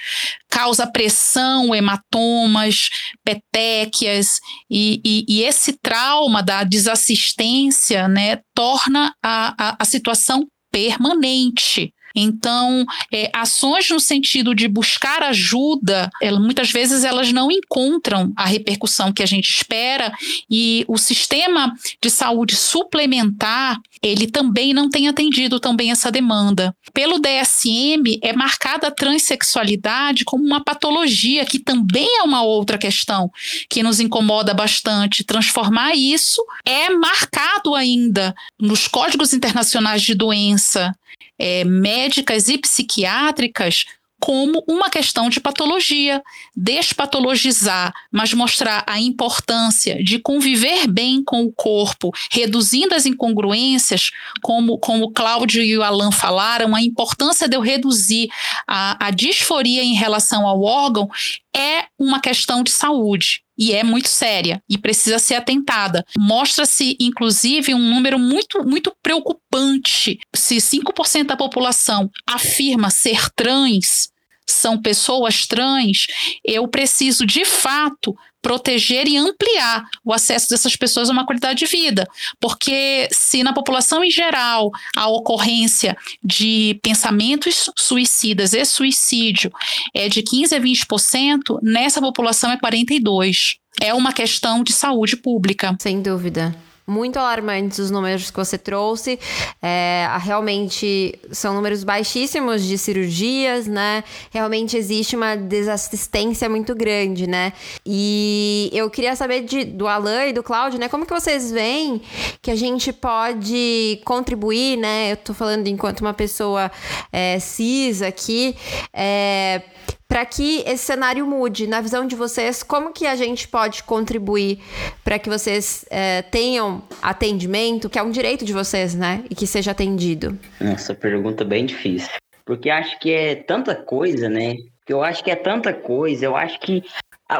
S4: causa pressão, hematomas, petequias, e, e, e esse trauma da desassistência né, torna a, a, a situação permanente. Então, é, ações no sentido de buscar ajuda, ela, muitas vezes elas não encontram a repercussão que a gente espera e o sistema de saúde suplementar ele também não tem atendido também essa demanda. Pelo DSM, é marcada a transexualidade como uma patologia, que também é uma outra questão que nos incomoda bastante. Transformar isso é marcado ainda nos códigos internacionais de doença é, médicas e psiquiátricas como uma questão de patologia, despatologizar, mas mostrar a importância de conviver bem com o corpo, reduzindo as incongruências, como, como o Cláudio e o Alan falaram, a importância de eu reduzir a, a disforia em relação ao órgão é uma questão de saúde e é muito séria e precisa ser atentada. Mostra-se, inclusive, um número muito, muito preocupante. Se 5% da população afirma ser trans, são pessoas trans, eu preciso de fato proteger e ampliar o acesso dessas pessoas a uma qualidade de vida. Porque se na população em geral a ocorrência de pensamentos suicidas e suicídio é de 15 a 20%, nessa população é 42%. É uma questão de saúde pública.
S1: Sem dúvida muito alarmantes os números que você trouxe. É, realmente são números baixíssimos de cirurgias, né? Realmente existe uma desassistência muito grande, né? E eu queria saber de, do Alan e do Cláudio, né? Como que vocês veem que a gente pode contribuir, né? Eu tô falando enquanto uma pessoa é, cis aqui, é, para que esse cenário mude. Na visão de vocês, como que a gente pode contribuir para que vocês é, tenham atendimento, que é um direito de vocês, né? E que seja atendido?
S2: Essa pergunta bem difícil. Porque acho que é tanta coisa, né? Eu acho que é tanta coisa. Eu acho que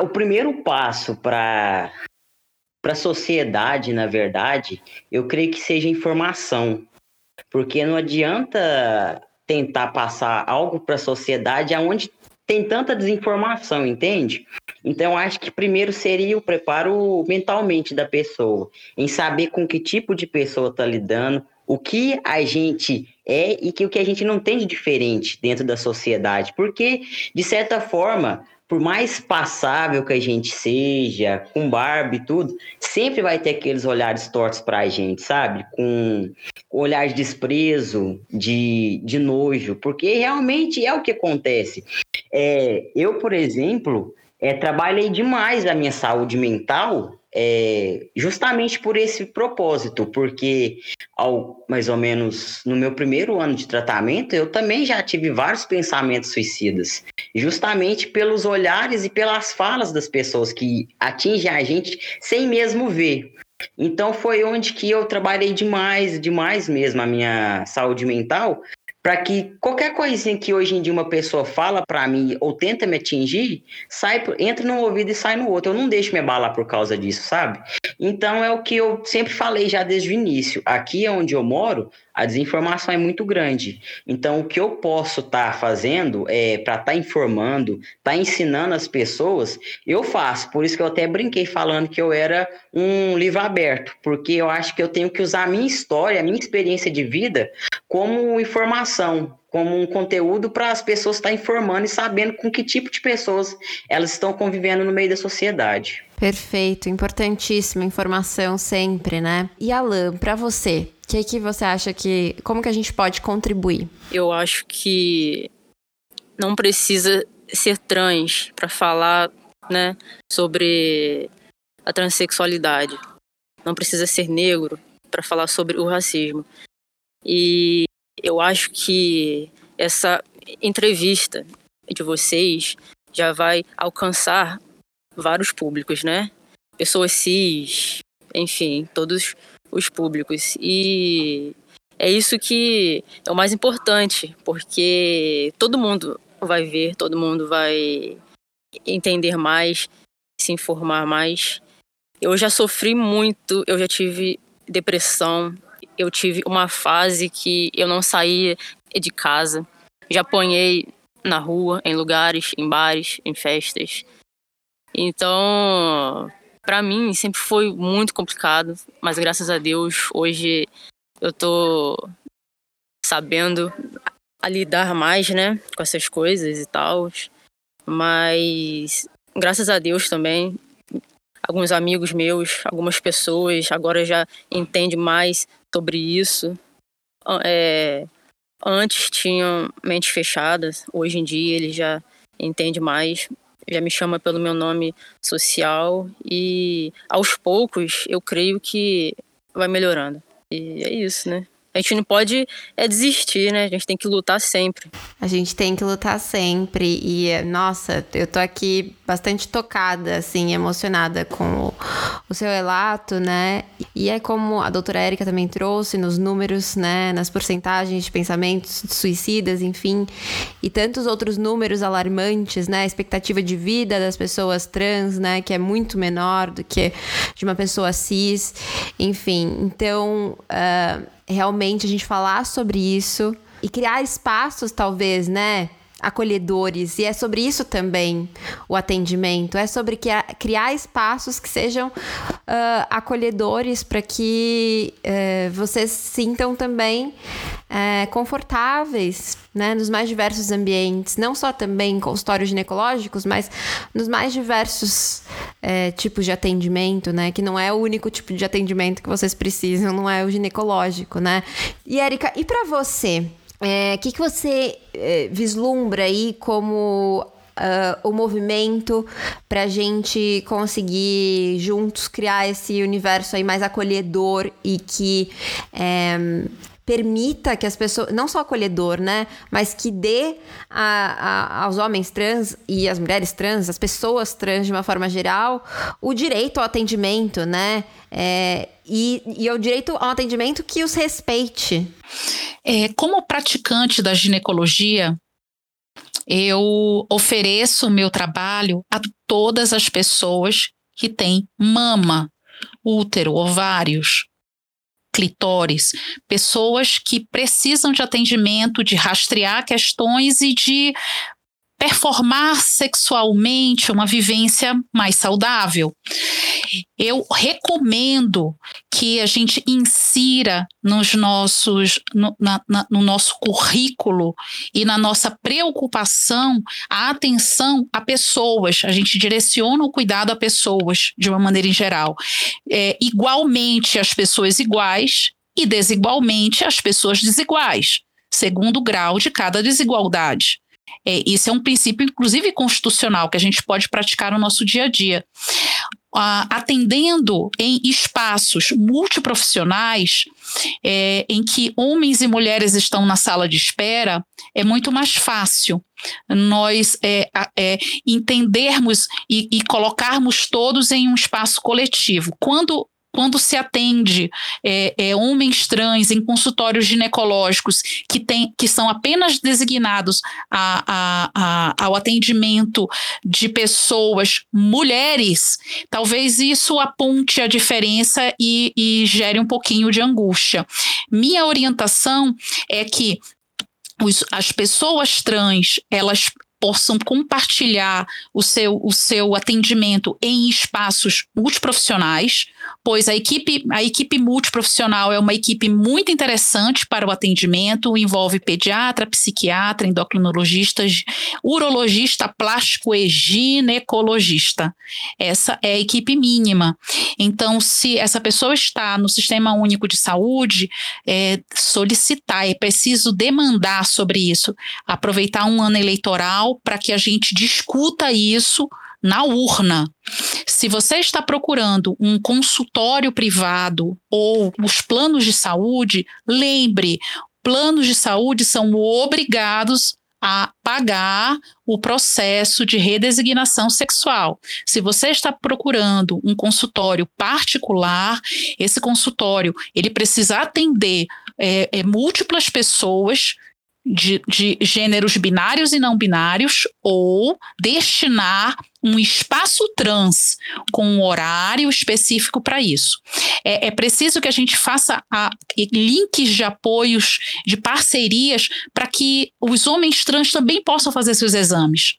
S2: o primeiro passo para para a sociedade, na verdade, eu creio que seja informação. Porque não adianta tentar passar algo para a sociedade aonde tem tanta desinformação, entende? Então, acho que primeiro seria o preparo mentalmente da pessoa, em saber com que tipo de pessoa está lidando, o que a gente é e que o que a gente não tem de diferente dentro da sociedade. Porque, de certa forma, por mais passável que a gente seja, com barba e tudo, sempre vai ter aqueles olhares tortos para a gente, sabe? Com olhar de desprezo, de, de nojo, porque realmente é o que acontece. É, eu, por exemplo, é, trabalhei demais a minha saúde mental é, justamente por esse propósito, porque ao mais ou menos no meu primeiro ano de tratamento, eu também já tive vários pensamentos suicidas, justamente pelos olhares e pelas falas das pessoas que atingem a gente sem mesmo ver. Então foi onde que eu trabalhei demais, demais mesmo a minha saúde mental, para que qualquer coisinha que hoje em dia uma pessoa fala para mim ou tenta me atingir, sai, entra num ouvido e sai no outro. Eu não deixo me abalar por causa disso, sabe? Então é o que eu sempre falei já desde o início. Aqui onde eu moro, a desinformação é muito grande. Então, o que eu posso estar tá fazendo é para estar tá informando, estar tá ensinando as pessoas, eu faço. Por isso que eu até brinquei falando que eu era um livro aberto, porque eu acho que eu tenho que usar a minha história, a minha experiência de vida como informação, como um conteúdo para as pessoas estar informando e sabendo com que tipo de pessoas elas estão convivendo no meio da sociedade.
S1: Perfeito, importantíssima informação sempre, né? E Alan, para você, o que, que você acha que. Como que a gente pode contribuir?
S3: Eu acho que não precisa ser trans para falar né, sobre a transexualidade. Não precisa ser negro para falar sobre o racismo. E eu acho que essa entrevista de vocês já vai alcançar vários públicos, né? Pessoas cis, enfim, todos os públicos. E é isso que é o mais importante, porque todo mundo vai ver, todo mundo vai entender mais se informar mais. Eu já sofri muito, eu já tive depressão, eu tive uma fase que eu não saía de casa. Já apanhei na rua, em lugares, em bares, em festas. Então, para mim sempre foi muito complicado, mas graças a Deus hoje eu tô sabendo a lidar mais, né, com essas coisas e tal. Mas graças a Deus também alguns amigos meus, algumas pessoas agora já entendem mais sobre isso. É, antes tinham mentes fechadas, hoje em dia eles já entendem mais, já me chama pelo meu nome social e aos poucos eu creio que vai melhorando. E é isso, né? A gente não pode é desistir, né? A gente tem que lutar sempre.
S1: A gente tem que lutar sempre. E, nossa, eu tô aqui bastante tocada, assim, emocionada com o, seu relato, né? E é como a doutora Érica também trouxe nos números, né? Nas porcentagens de pensamentos suicidas, enfim. E tantos outros números alarmantes, né? A expectativa de vida das pessoas trans, né? Que é muito menor do que de uma pessoa cis. Enfim, então. Uh, realmente a gente falar sobre isso e criar espaços, talvez, né? Acolhedores. E é sobre isso também o atendimento. É sobre criar espaços que sejam uh, acolhedores para que uh, vocês sintam também uh, confortáveis né, nos mais diversos ambientes. Não só também em consultórios ginecológicos, mas nos mais diversos eh, tipos de atendimento, né? Que não é o único tipo de atendimento que vocês precisam, não é o ginecológico, né? E, Erika, e para você? O é, que, que você é, vislumbra aí como Uh, o movimento para a gente conseguir juntos criar esse universo aí mais acolhedor e que é, permita que as pessoas, não só acolhedor, né, mas que dê a, a, aos homens trans e às mulheres trans, as pessoas trans de uma forma geral, o direito ao atendimento, né, é, e, e o direito ao atendimento que os respeite.
S4: É, como praticante da ginecologia, eu ofereço o meu trabalho a todas as pessoas que têm mama, útero, ovários, clitóris, pessoas que precisam de atendimento, de rastrear questões e de performar sexualmente uma vivência mais saudável. Eu recomendo que a gente insira nos nossos, no, na, na, no nosso currículo e na nossa preocupação a atenção a pessoas. A gente direciona o cuidado a pessoas de uma maneira em geral. É, igualmente as pessoas iguais e desigualmente as pessoas desiguais, segundo o grau de cada desigualdade. É, isso é um princípio, inclusive constitucional, que a gente pode praticar no nosso dia a dia. Atendendo em espaços multiprofissionais, é, em que homens e mulheres estão na sala de espera, é muito mais fácil nós é, é, entendermos e, e colocarmos todos em um espaço coletivo. Quando quando se atende é, é, homens trans em consultórios ginecológicos que, tem, que são apenas designados a, a, a, ao atendimento de pessoas mulheres, talvez isso aponte a diferença e, e gere um pouquinho de angústia. Minha orientação é que os, as pessoas trans elas possam compartilhar o seu, o seu atendimento em espaços multiprofissionais, pois a equipe, a equipe multiprofissional é uma equipe muito interessante para o atendimento, envolve pediatra, psiquiatra, endocrinologistas, urologista, plástico e ginecologista. Essa é a equipe mínima. Então, se essa pessoa está no Sistema Único de Saúde, é, solicitar, é preciso demandar sobre isso, aproveitar um ano eleitoral para que a gente discuta isso na urna. Se você está procurando um consultório privado ou os planos de saúde, lembre, planos de saúde são obrigados a pagar o processo de redesignação sexual. Se você está procurando um consultório particular, esse consultório ele precisa atender é, é, múltiplas pessoas de, de gêneros binários e não binários ou destinar um espaço trans com um horário específico para isso. É, é, preciso que a gente faça a, links de apoios, de parcerias, para que os homens trans também possam fazer seus exames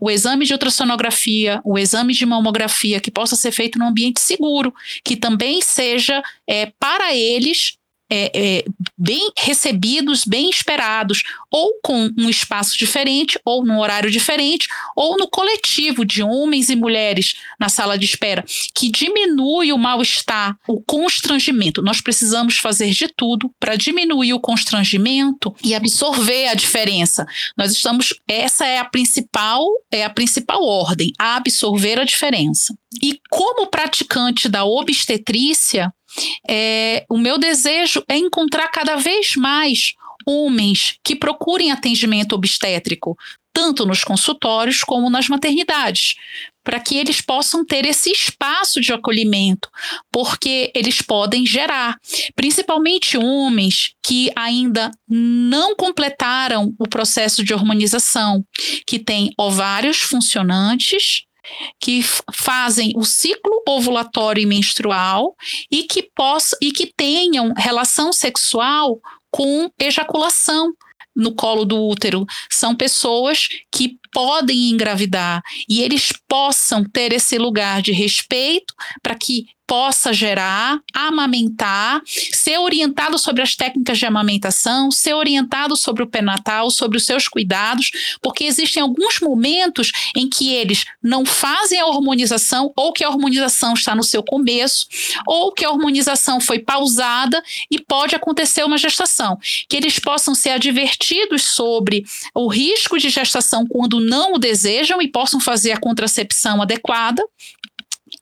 S4: o exame de ultrassonografia, o exame de mamografia, que possa ser feito num ambiente seguro, que também seja é, para eles é, é, bem recebidos, bem esperados, ou com um espaço diferente, ou num horário diferente, ou no coletivo de homens e mulheres na sala de espera, que diminui o mal-estar, o constrangimento. Nós precisamos fazer de tudo para diminuir o constrangimento e absorver a diferença. Nós estamos, essa é a principal, é a principal ordem, absorver a diferença. E como praticante da obstetrícia, é, o meu desejo é encontrar cada vez mais homens que procurem atendimento obstétrico, tanto nos consultórios como nas maternidades, para que eles possam ter esse espaço de acolhimento, porque eles podem gerar, principalmente homens que ainda não completaram o processo de hormonização, que têm ovários funcionantes, que fazem o ciclo ovulatório e menstrual e que possa, e que tenham relação sexual com ejaculação no colo do útero. São pessoas que podem engravidar e eles possam ter esse lugar de respeito para que possa gerar, amamentar, ser orientado sobre as técnicas de amamentação, ser orientado sobre o pré-natal, sobre os seus cuidados, porque existem alguns momentos em que eles não fazem a hormonização ou que a hormonização está no seu começo, ou que a hormonização foi pausada e pode acontecer uma gestação, que eles possam ser advertidos sobre o risco de gestação quando não o desejam e possam fazer a contracepção adequada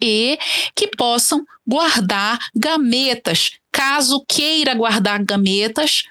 S4: e que possam guardar gametas, caso queira guardar gametas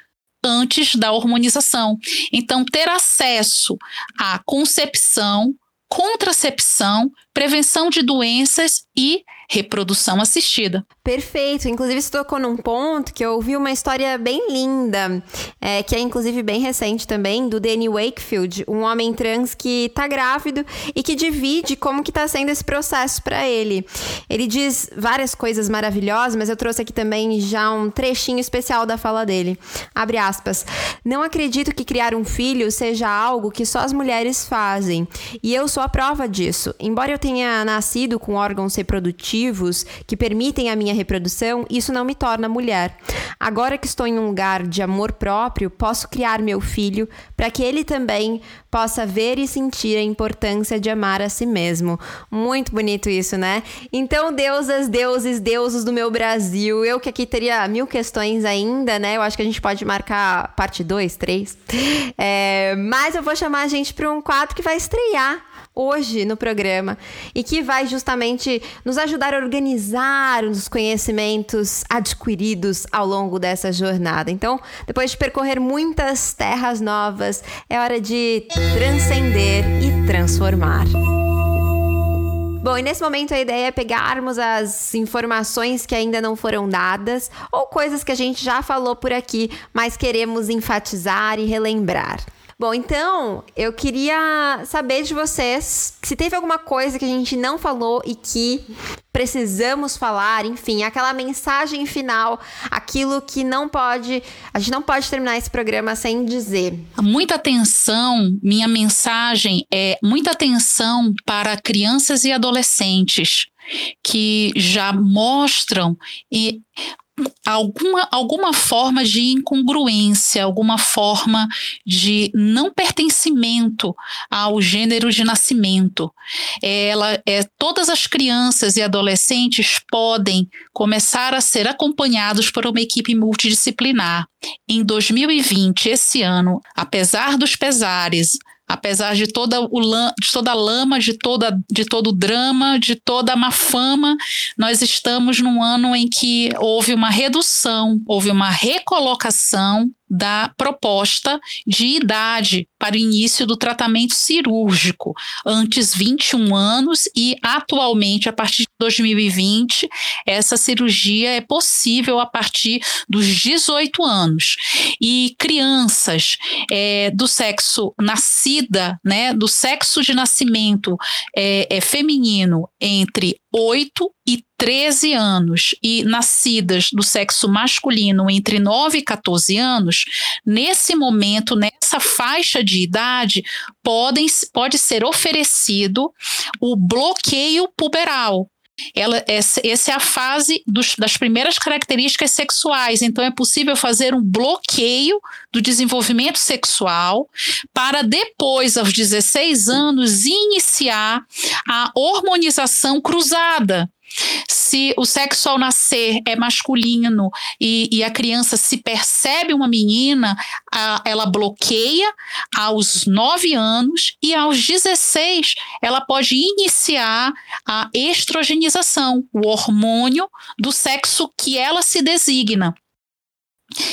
S4: antes da hormonização. Então, ter acesso à concepção, contracepção, prevenção de doenças e reprodução assistida.
S1: Perfeito. Inclusive, você tocou num ponto que eu ouvi uma história bem linda, é, que é inclusive bem recente também, do Danny Wakefield, um homem trans que tá grávido e que divide como que tá sendo esse processo para ele. Ele diz várias coisas maravilhosas, mas eu trouxe aqui também já um trechinho especial da fala dele. Abre aspas. Não acredito que criar um filho seja algo que só as mulheres fazem. E eu sou a prova disso. Embora eu tenha nascido com órgãos reprodutivos que permitem a minha reprodução, isso não me torna mulher. Agora que estou em um lugar de amor próprio, posso criar meu filho para que ele também possa ver e sentir a importância de amar a si mesmo. Muito bonito isso, né? Então, deusas, deuses, deuses do meu Brasil, eu que aqui teria mil questões ainda, né? Eu acho que a gente pode marcar parte 2, 3. É, mas eu vou chamar a gente para um quadro que vai estrear hoje no programa e que vai justamente nos ajudar a organizar os conhecimentos adquiridos ao longo dessa jornada. Então, depois de percorrer muitas terras novas, é hora de transcender e transformar. Bom, e nesse momento a ideia é pegarmos as informações que ainda não foram dadas ou coisas que a gente já falou por aqui, mas queremos enfatizar e relembrar. Bom, então eu queria saber de vocês se teve alguma coisa que a gente não falou e que precisamos falar, enfim, aquela mensagem final, aquilo que não pode, a gente não pode terminar esse programa sem dizer.
S4: Muita atenção, minha mensagem é muita atenção para crianças e adolescentes que já mostram e alguma, alguma forma de incongruência, alguma forma de não pertencimento ao gênero de nascimento. Ela, é, todas as crianças e adolescentes podem começar a ser acompanhados por uma equipe multidisciplinar. Em 2020, esse ano, apesar dos pesares, apesar de toda, o, de toda a lama, de, toda, de todo o drama, de toda a má fama, nós estamos num ano em que houve uma redução, houve uma recolocação da proposta de idade para o início do tratamento cirúrgico, antes 21 anos e atualmente, a partir de 2020, essa cirurgia é possível a partir dos 18 anos. E crianças é, do sexo nascida, né, do sexo de nascimento é, é feminino entre 8 e 13 anos e nascidas do sexo masculino entre 9 e 14 anos, nesse momento, nessa faixa de idade, podem, pode ser oferecido o bloqueio puberal, ela, essa, essa, é a fase dos, das primeiras características sexuais. Então, é possível fazer um bloqueio do desenvolvimento sexual para depois, aos 16 anos, iniciar a hormonização cruzada. Se o sexo ao nascer é masculino e, e a criança se percebe uma menina, a, ela bloqueia aos 9 anos e aos 16 ela pode iniciar a estrogenização, o hormônio do sexo que ela se designa.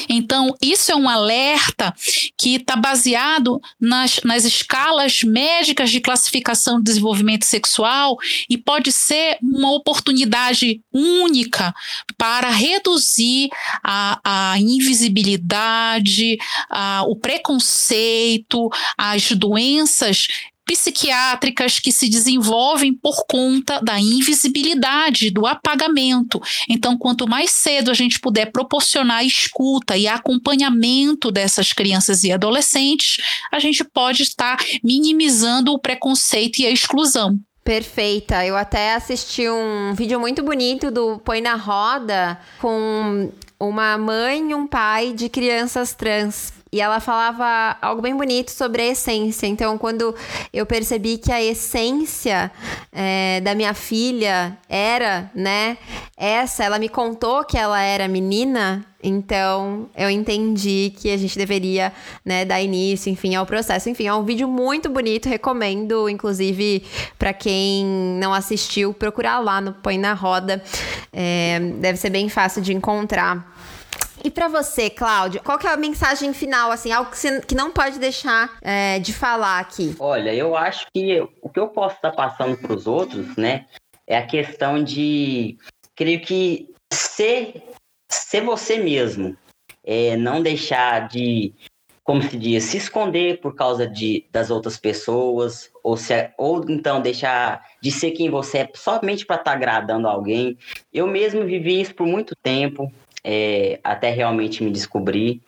S4: Então, isso é um alerta que está baseado nas, nas escalas médicas de classificação de desenvolvimento sexual e pode ser uma oportunidade única para reduzir a, a invisibilidade, a, o preconceito, as doenças psiquiátricas que se desenvolvem por conta da invisibilidade, do apagamento. Então, quanto mais cedo a gente puder proporcionar escuta e acompanhamento dessas crianças e adolescentes, a gente pode estar minimizando o preconceito e a exclusão.
S1: Perfeita. Eu até assisti um vídeo muito bonito do Põe na Roda com uma mãe e um pai de crianças trans e ela falava algo bem bonito sobre a essência. Então, quando eu percebi que a essência é, da minha filha era, né, essa, ela me contou que ela era menina, então eu entendi que a gente deveria, né, dar início, enfim, ao processo. Enfim, é um vídeo muito bonito, recomendo, inclusive, para quem não assistiu, procurar lá no Põe na Roda. É, deve ser bem fácil de encontrar. E para você, Cláudio, qual que é a mensagem final, assim, algo que você que não pode deixar é, de falar aqui?
S2: Olha, eu acho que o que eu posso estar passando para os outros, né, é a questão de, creio que ser, ser você mesmo, é, não deixar de, como se diz, se esconder por causa de, das outras pessoas, ou, se, ou então deixar de ser quem você é somente para estar tá agradando alguém. Eu mesmo vivi isso por muito tempo, é, até realmente me descobrir.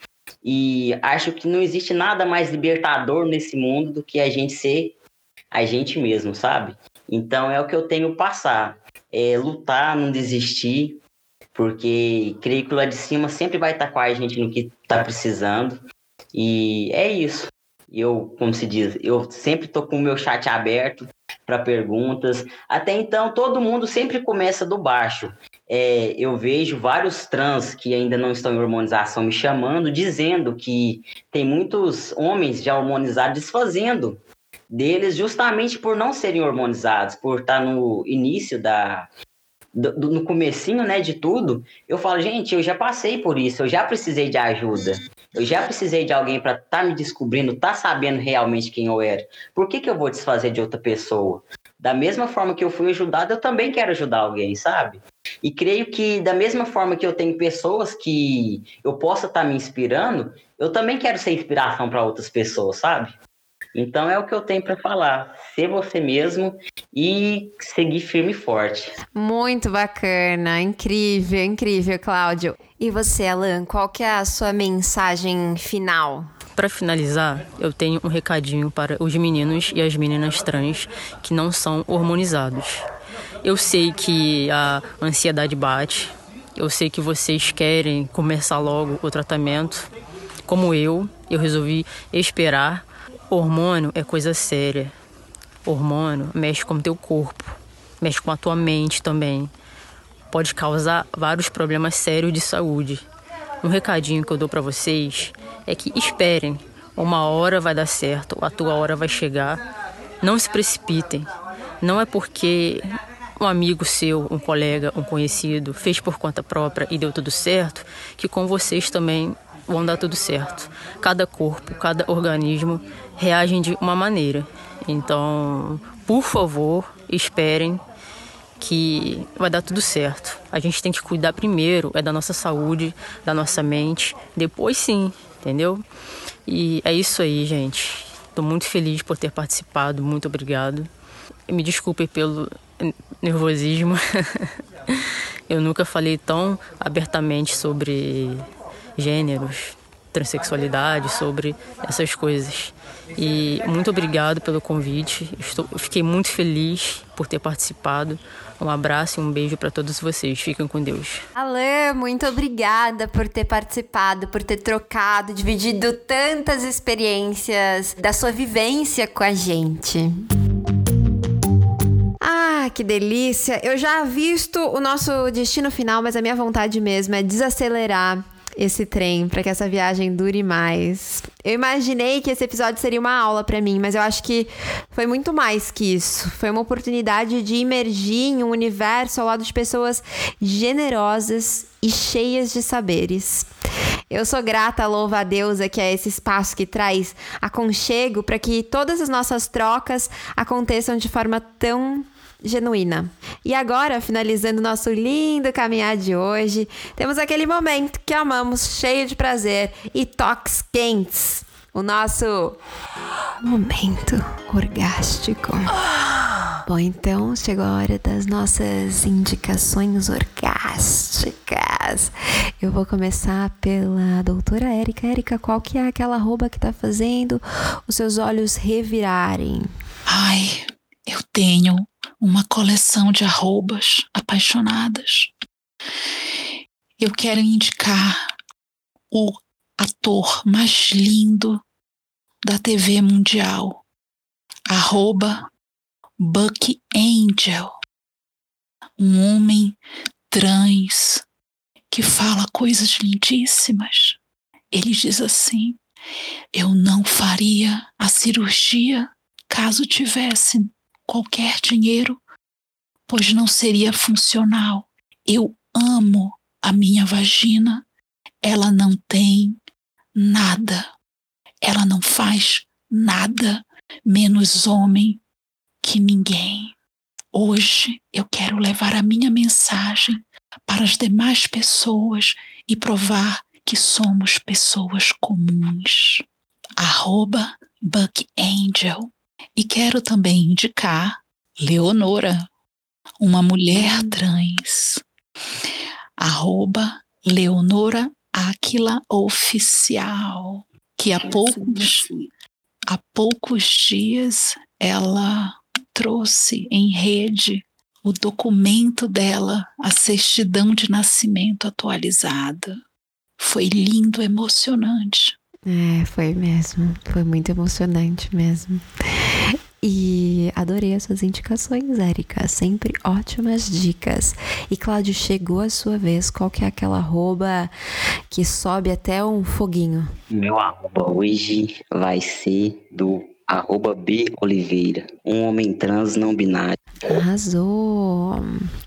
S2: E acho que não existe nada mais libertador nesse mundo do que a gente ser a gente mesmo, sabe? Então é o que eu tenho passar. É lutar, não desistir, porque creio que lá de cima sempre vai estar com a gente no que está precisando. E é isso. Eu, como se diz, eu sempre tô com o meu chat aberto para perguntas. Até então, todo mundo sempre começa do baixo é, eu vejo vários trans que ainda não estão em hormonização me chamando, dizendo que tem muitos homens já hormonizados desfazendo deles justamente por não serem hormonizados, por estar no início da do, no comecinho, né, de tudo, eu falo, gente, eu já passei por isso, eu já precisei de ajuda. Eu já precisei de alguém para estar tá me descobrindo, tá sabendo realmente quem eu era. Por que, que eu vou desfazer de outra pessoa? Da mesma forma que eu fui ajudado, eu também quero ajudar alguém, sabe? E creio que, da mesma forma que eu tenho pessoas que eu possa estar tá me inspirando, eu também quero ser inspiração para outras pessoas, sabe? Então é o que eu tenho para falar. Ser você mesmo e seguir firme e forte.
S1: Muito bacana, incrível, incrível, Cláudio. E você, Alan, qual que é a sua mensagem final?
S3: Para finalizar, eu tenho um recadinho para os meninos e as meninas trans que não são hormonizados. Eu sei que a ansiedade bate, eu sei que vocês querem começar logo o tratamento. Como eu, eu resolvi esperar. Hormônio é coisa séria. Hormônio mexe com o teu corpo, mexe com a tua mente também. Pode causar vários problemas sérios de saúde. Um recadinho que eu dou para vocês é que esperem. Uma hora vai dar certo, a tua hora vai chegar. Não se precipitem. Não é porque um amigo seu, um colega, um conhecido fez por conta própria e deu tudo certo, que com vocês também vão dar tudo certo. Cada corpo, cada organismo reagem de uma maneira. Então, por favor, esperem que vai dar tudo certo. A gente tem que cuidar primeiro é da nossa saúde, da nossa mente, depois sim, entendeu? E é isso aí, gente. Estou muito feliz por ter participado, muito obrigado. Me desculpe pelo nervosismo. Eu nunca falei tão abertamente sobre gêneros, transexualidade, sobre essas coisas. E muito obrigado pelo convite. Estou, fiquei muito feliz por ter participado. Um abraço e um beijo para todos vocês. Fiquem com Deus.
S1: Alain, muito obrigada por ter participado, por ter trocado, dividido tantas experiências da sua vivência com a gente. Ah, que delícia! Eu já visto o nosso destino final, mas a minha vontade mesmo é desacelerar esse trem para que essa viagem dure mais. Eu imaginei que esse episódio seria uma aula para mim, mas eu acho que foi muito mais que isso. Foi uma oportunidade de imergir em um universo ao lado de pessoas generosas e cheias de saberes. Eu sou grata, louva a deusa, que é esse espaço que traz aconchego para que todas as nossas trocas aconteçam de forma tão genuína. E agora, finalizando nosso lindo caminhar de hoje, temos aquele momento que amamos, cheio de prazer e toques quentes. O nosso momento orgástico. Bom, então chegou a hora das nossas indicações orgásticas. Eu vou começar pela doutora Érica. Érica, qual que é aquela arroba que tá fazendo os seus olhos revirarem?
S4: Ai, eu tenho uma coleção de arrobas apaixonadas. Eu quero indicar o ator mais lindo da TV mundial, arroba Buck Angel, um homem trans que fala coisas lindíssimas. Ele diz assim: Eu não faria a cirurgia caso tivesse qualquer dinheiro, pois não seria funcional. Eu amo a minha vagina, ela não tem nada, ela não faz nada menos homem que ninguém. Hoje eu quero levar a minha mensagem para as demais pessoas e provar que somos pessoas comuns. Arroba Buck Angel e quero também indicar Leonora, uma mulher trans. Arroba Leonora Aquila Oficial, que há poucos, há poucos dias ela trouxe em rede o documento dela, a certidão de nascimento atualizada. Foi lindo, emocionante.
S1: É, foi mesmo. Foi muito emocionante mesmo. E adorei as suas indicações, Érica. Sempre ótimas dicas. E Cláudio, chegou a sua vez. Qual que é aquela arroba que sobe até um foguinho?
S2: Meu arroba hoje vai ser do arroba B Oliveira, um homem trans não binário.
S1: Arrasou!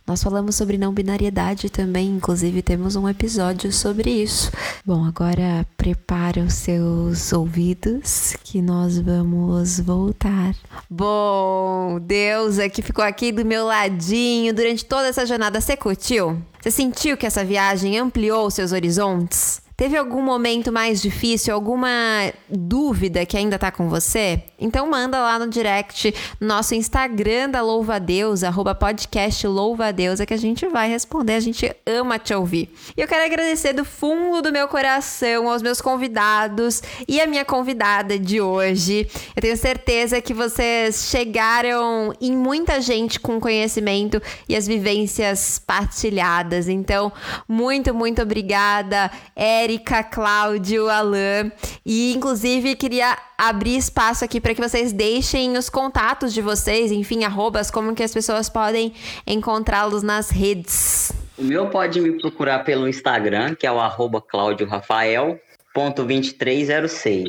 S1: Nós falamos sobre não binariedade também, inclusive temos um episódio sobre isso. Bom, agora prepara os seus ouvidos que nós vamos voltar. Bom, Deus é que ficou aqui do meu ladinho durante toda essa jornada. Você curtiu? Você sentiu que essa viagem ampliou seus horizontes? Teve algum momento mais difícil, alguma dúvida que ainda tá com você? Então manda lá no direct, no nosso Instagram da Louva a Deus, arroba podcast Louva a Deus, é que a gente vai responder, a gente ama te ouvir. E eu quero agradecer do fundo do meu coração aos meus convidados e a minha convidada de hoje. Eu tenho certeza que vocês chegaram em muita gente com conhecimento e as vivências partilhadas. Então, muito, muito obrigada, Cláudio, Alain. E, inclusive, queria abrir espaço aqui para que vocês deixem os contatos de vocês, enfim, arrobas, como que as pessoas podem encontrá-los nas redes.
S2: O meu pode me procurar pelo Instagram, que é o arroba claudiorafael.2306.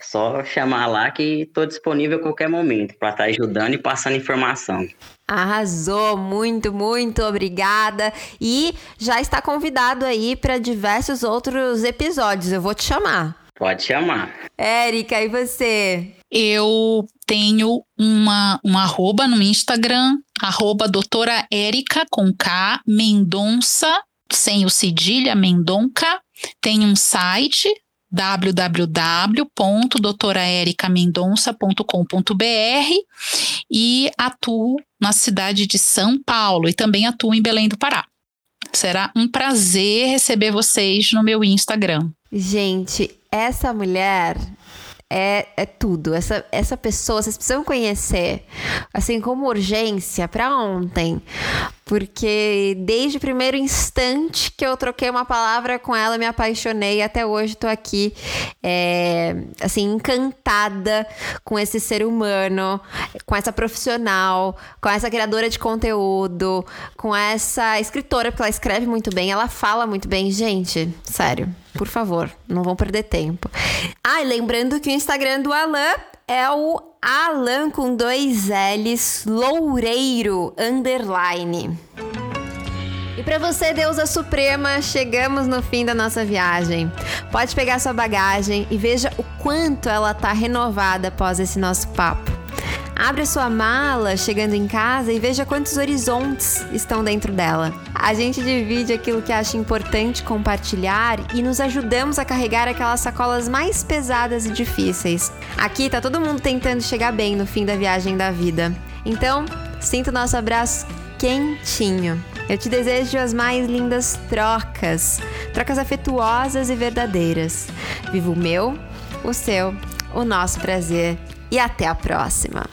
S2: Só chamar lá que estou disponível a qualquer momento para estar tá ajudando e passando informação.
S1: Arrasou, muito, muito obrigada. E já está convidado aí para diversos outros episódios. Eu vou te chamar.
S2: Pode chamar.
S1: Érica, e você?
S4: Eu tenho uma, uma arroba no Instagram, arroba doutora Érica com K, Mendonça, sem o cedilha, Mendonca. Tem um site, www.doutoraericamendonça.com.br e atuo na cidade de São Paulo e também atuo em Belém do Pará. Será um prazer receber vocês no meu Instagram.
S1: Gente, essa mulher é, é tudo. Essa, essa pessoa, vocês precisam conhecer, assim, como urgência, para ontem. Porque desde o primeiro instante que eu troquei uma palavra com ela, me apaixonei. Até hoje tô aqui, é, assim, encantada com esse ser humano, com essa profissional, com essa criadora de conteúdo, com essa escritora, porque ela escreve muito bem, ela fala muito bem. Gente, sério, por favor, não vão perder tempo. Ah, e lembrando que o Instagram do Alan é o Alan com dois L's, Loureiro, underline. E para você, deusa suprema, chegamos no fim da nossa viagem. Pode pegar sua bagagem e veja o quanto ela tá renovada após esse nosso papo. Abre sua mala chegando em casa e veja quantos horizontes estão dentro dela. A gente divide aquilo que acha importante compartilhar e nos ajudamos a carregar aquelas sacolas mais pesadas e difíceis. Aqui tá todo mundo tentando chegar bem no fim da viagem da vida. Então, sinta o nosso abraço quentinho. Eu te desejo as mais lindas trocas, trocas afetuosas e verdadeiras. Viva o meu, o seu, o nosso prazer e até a próxima!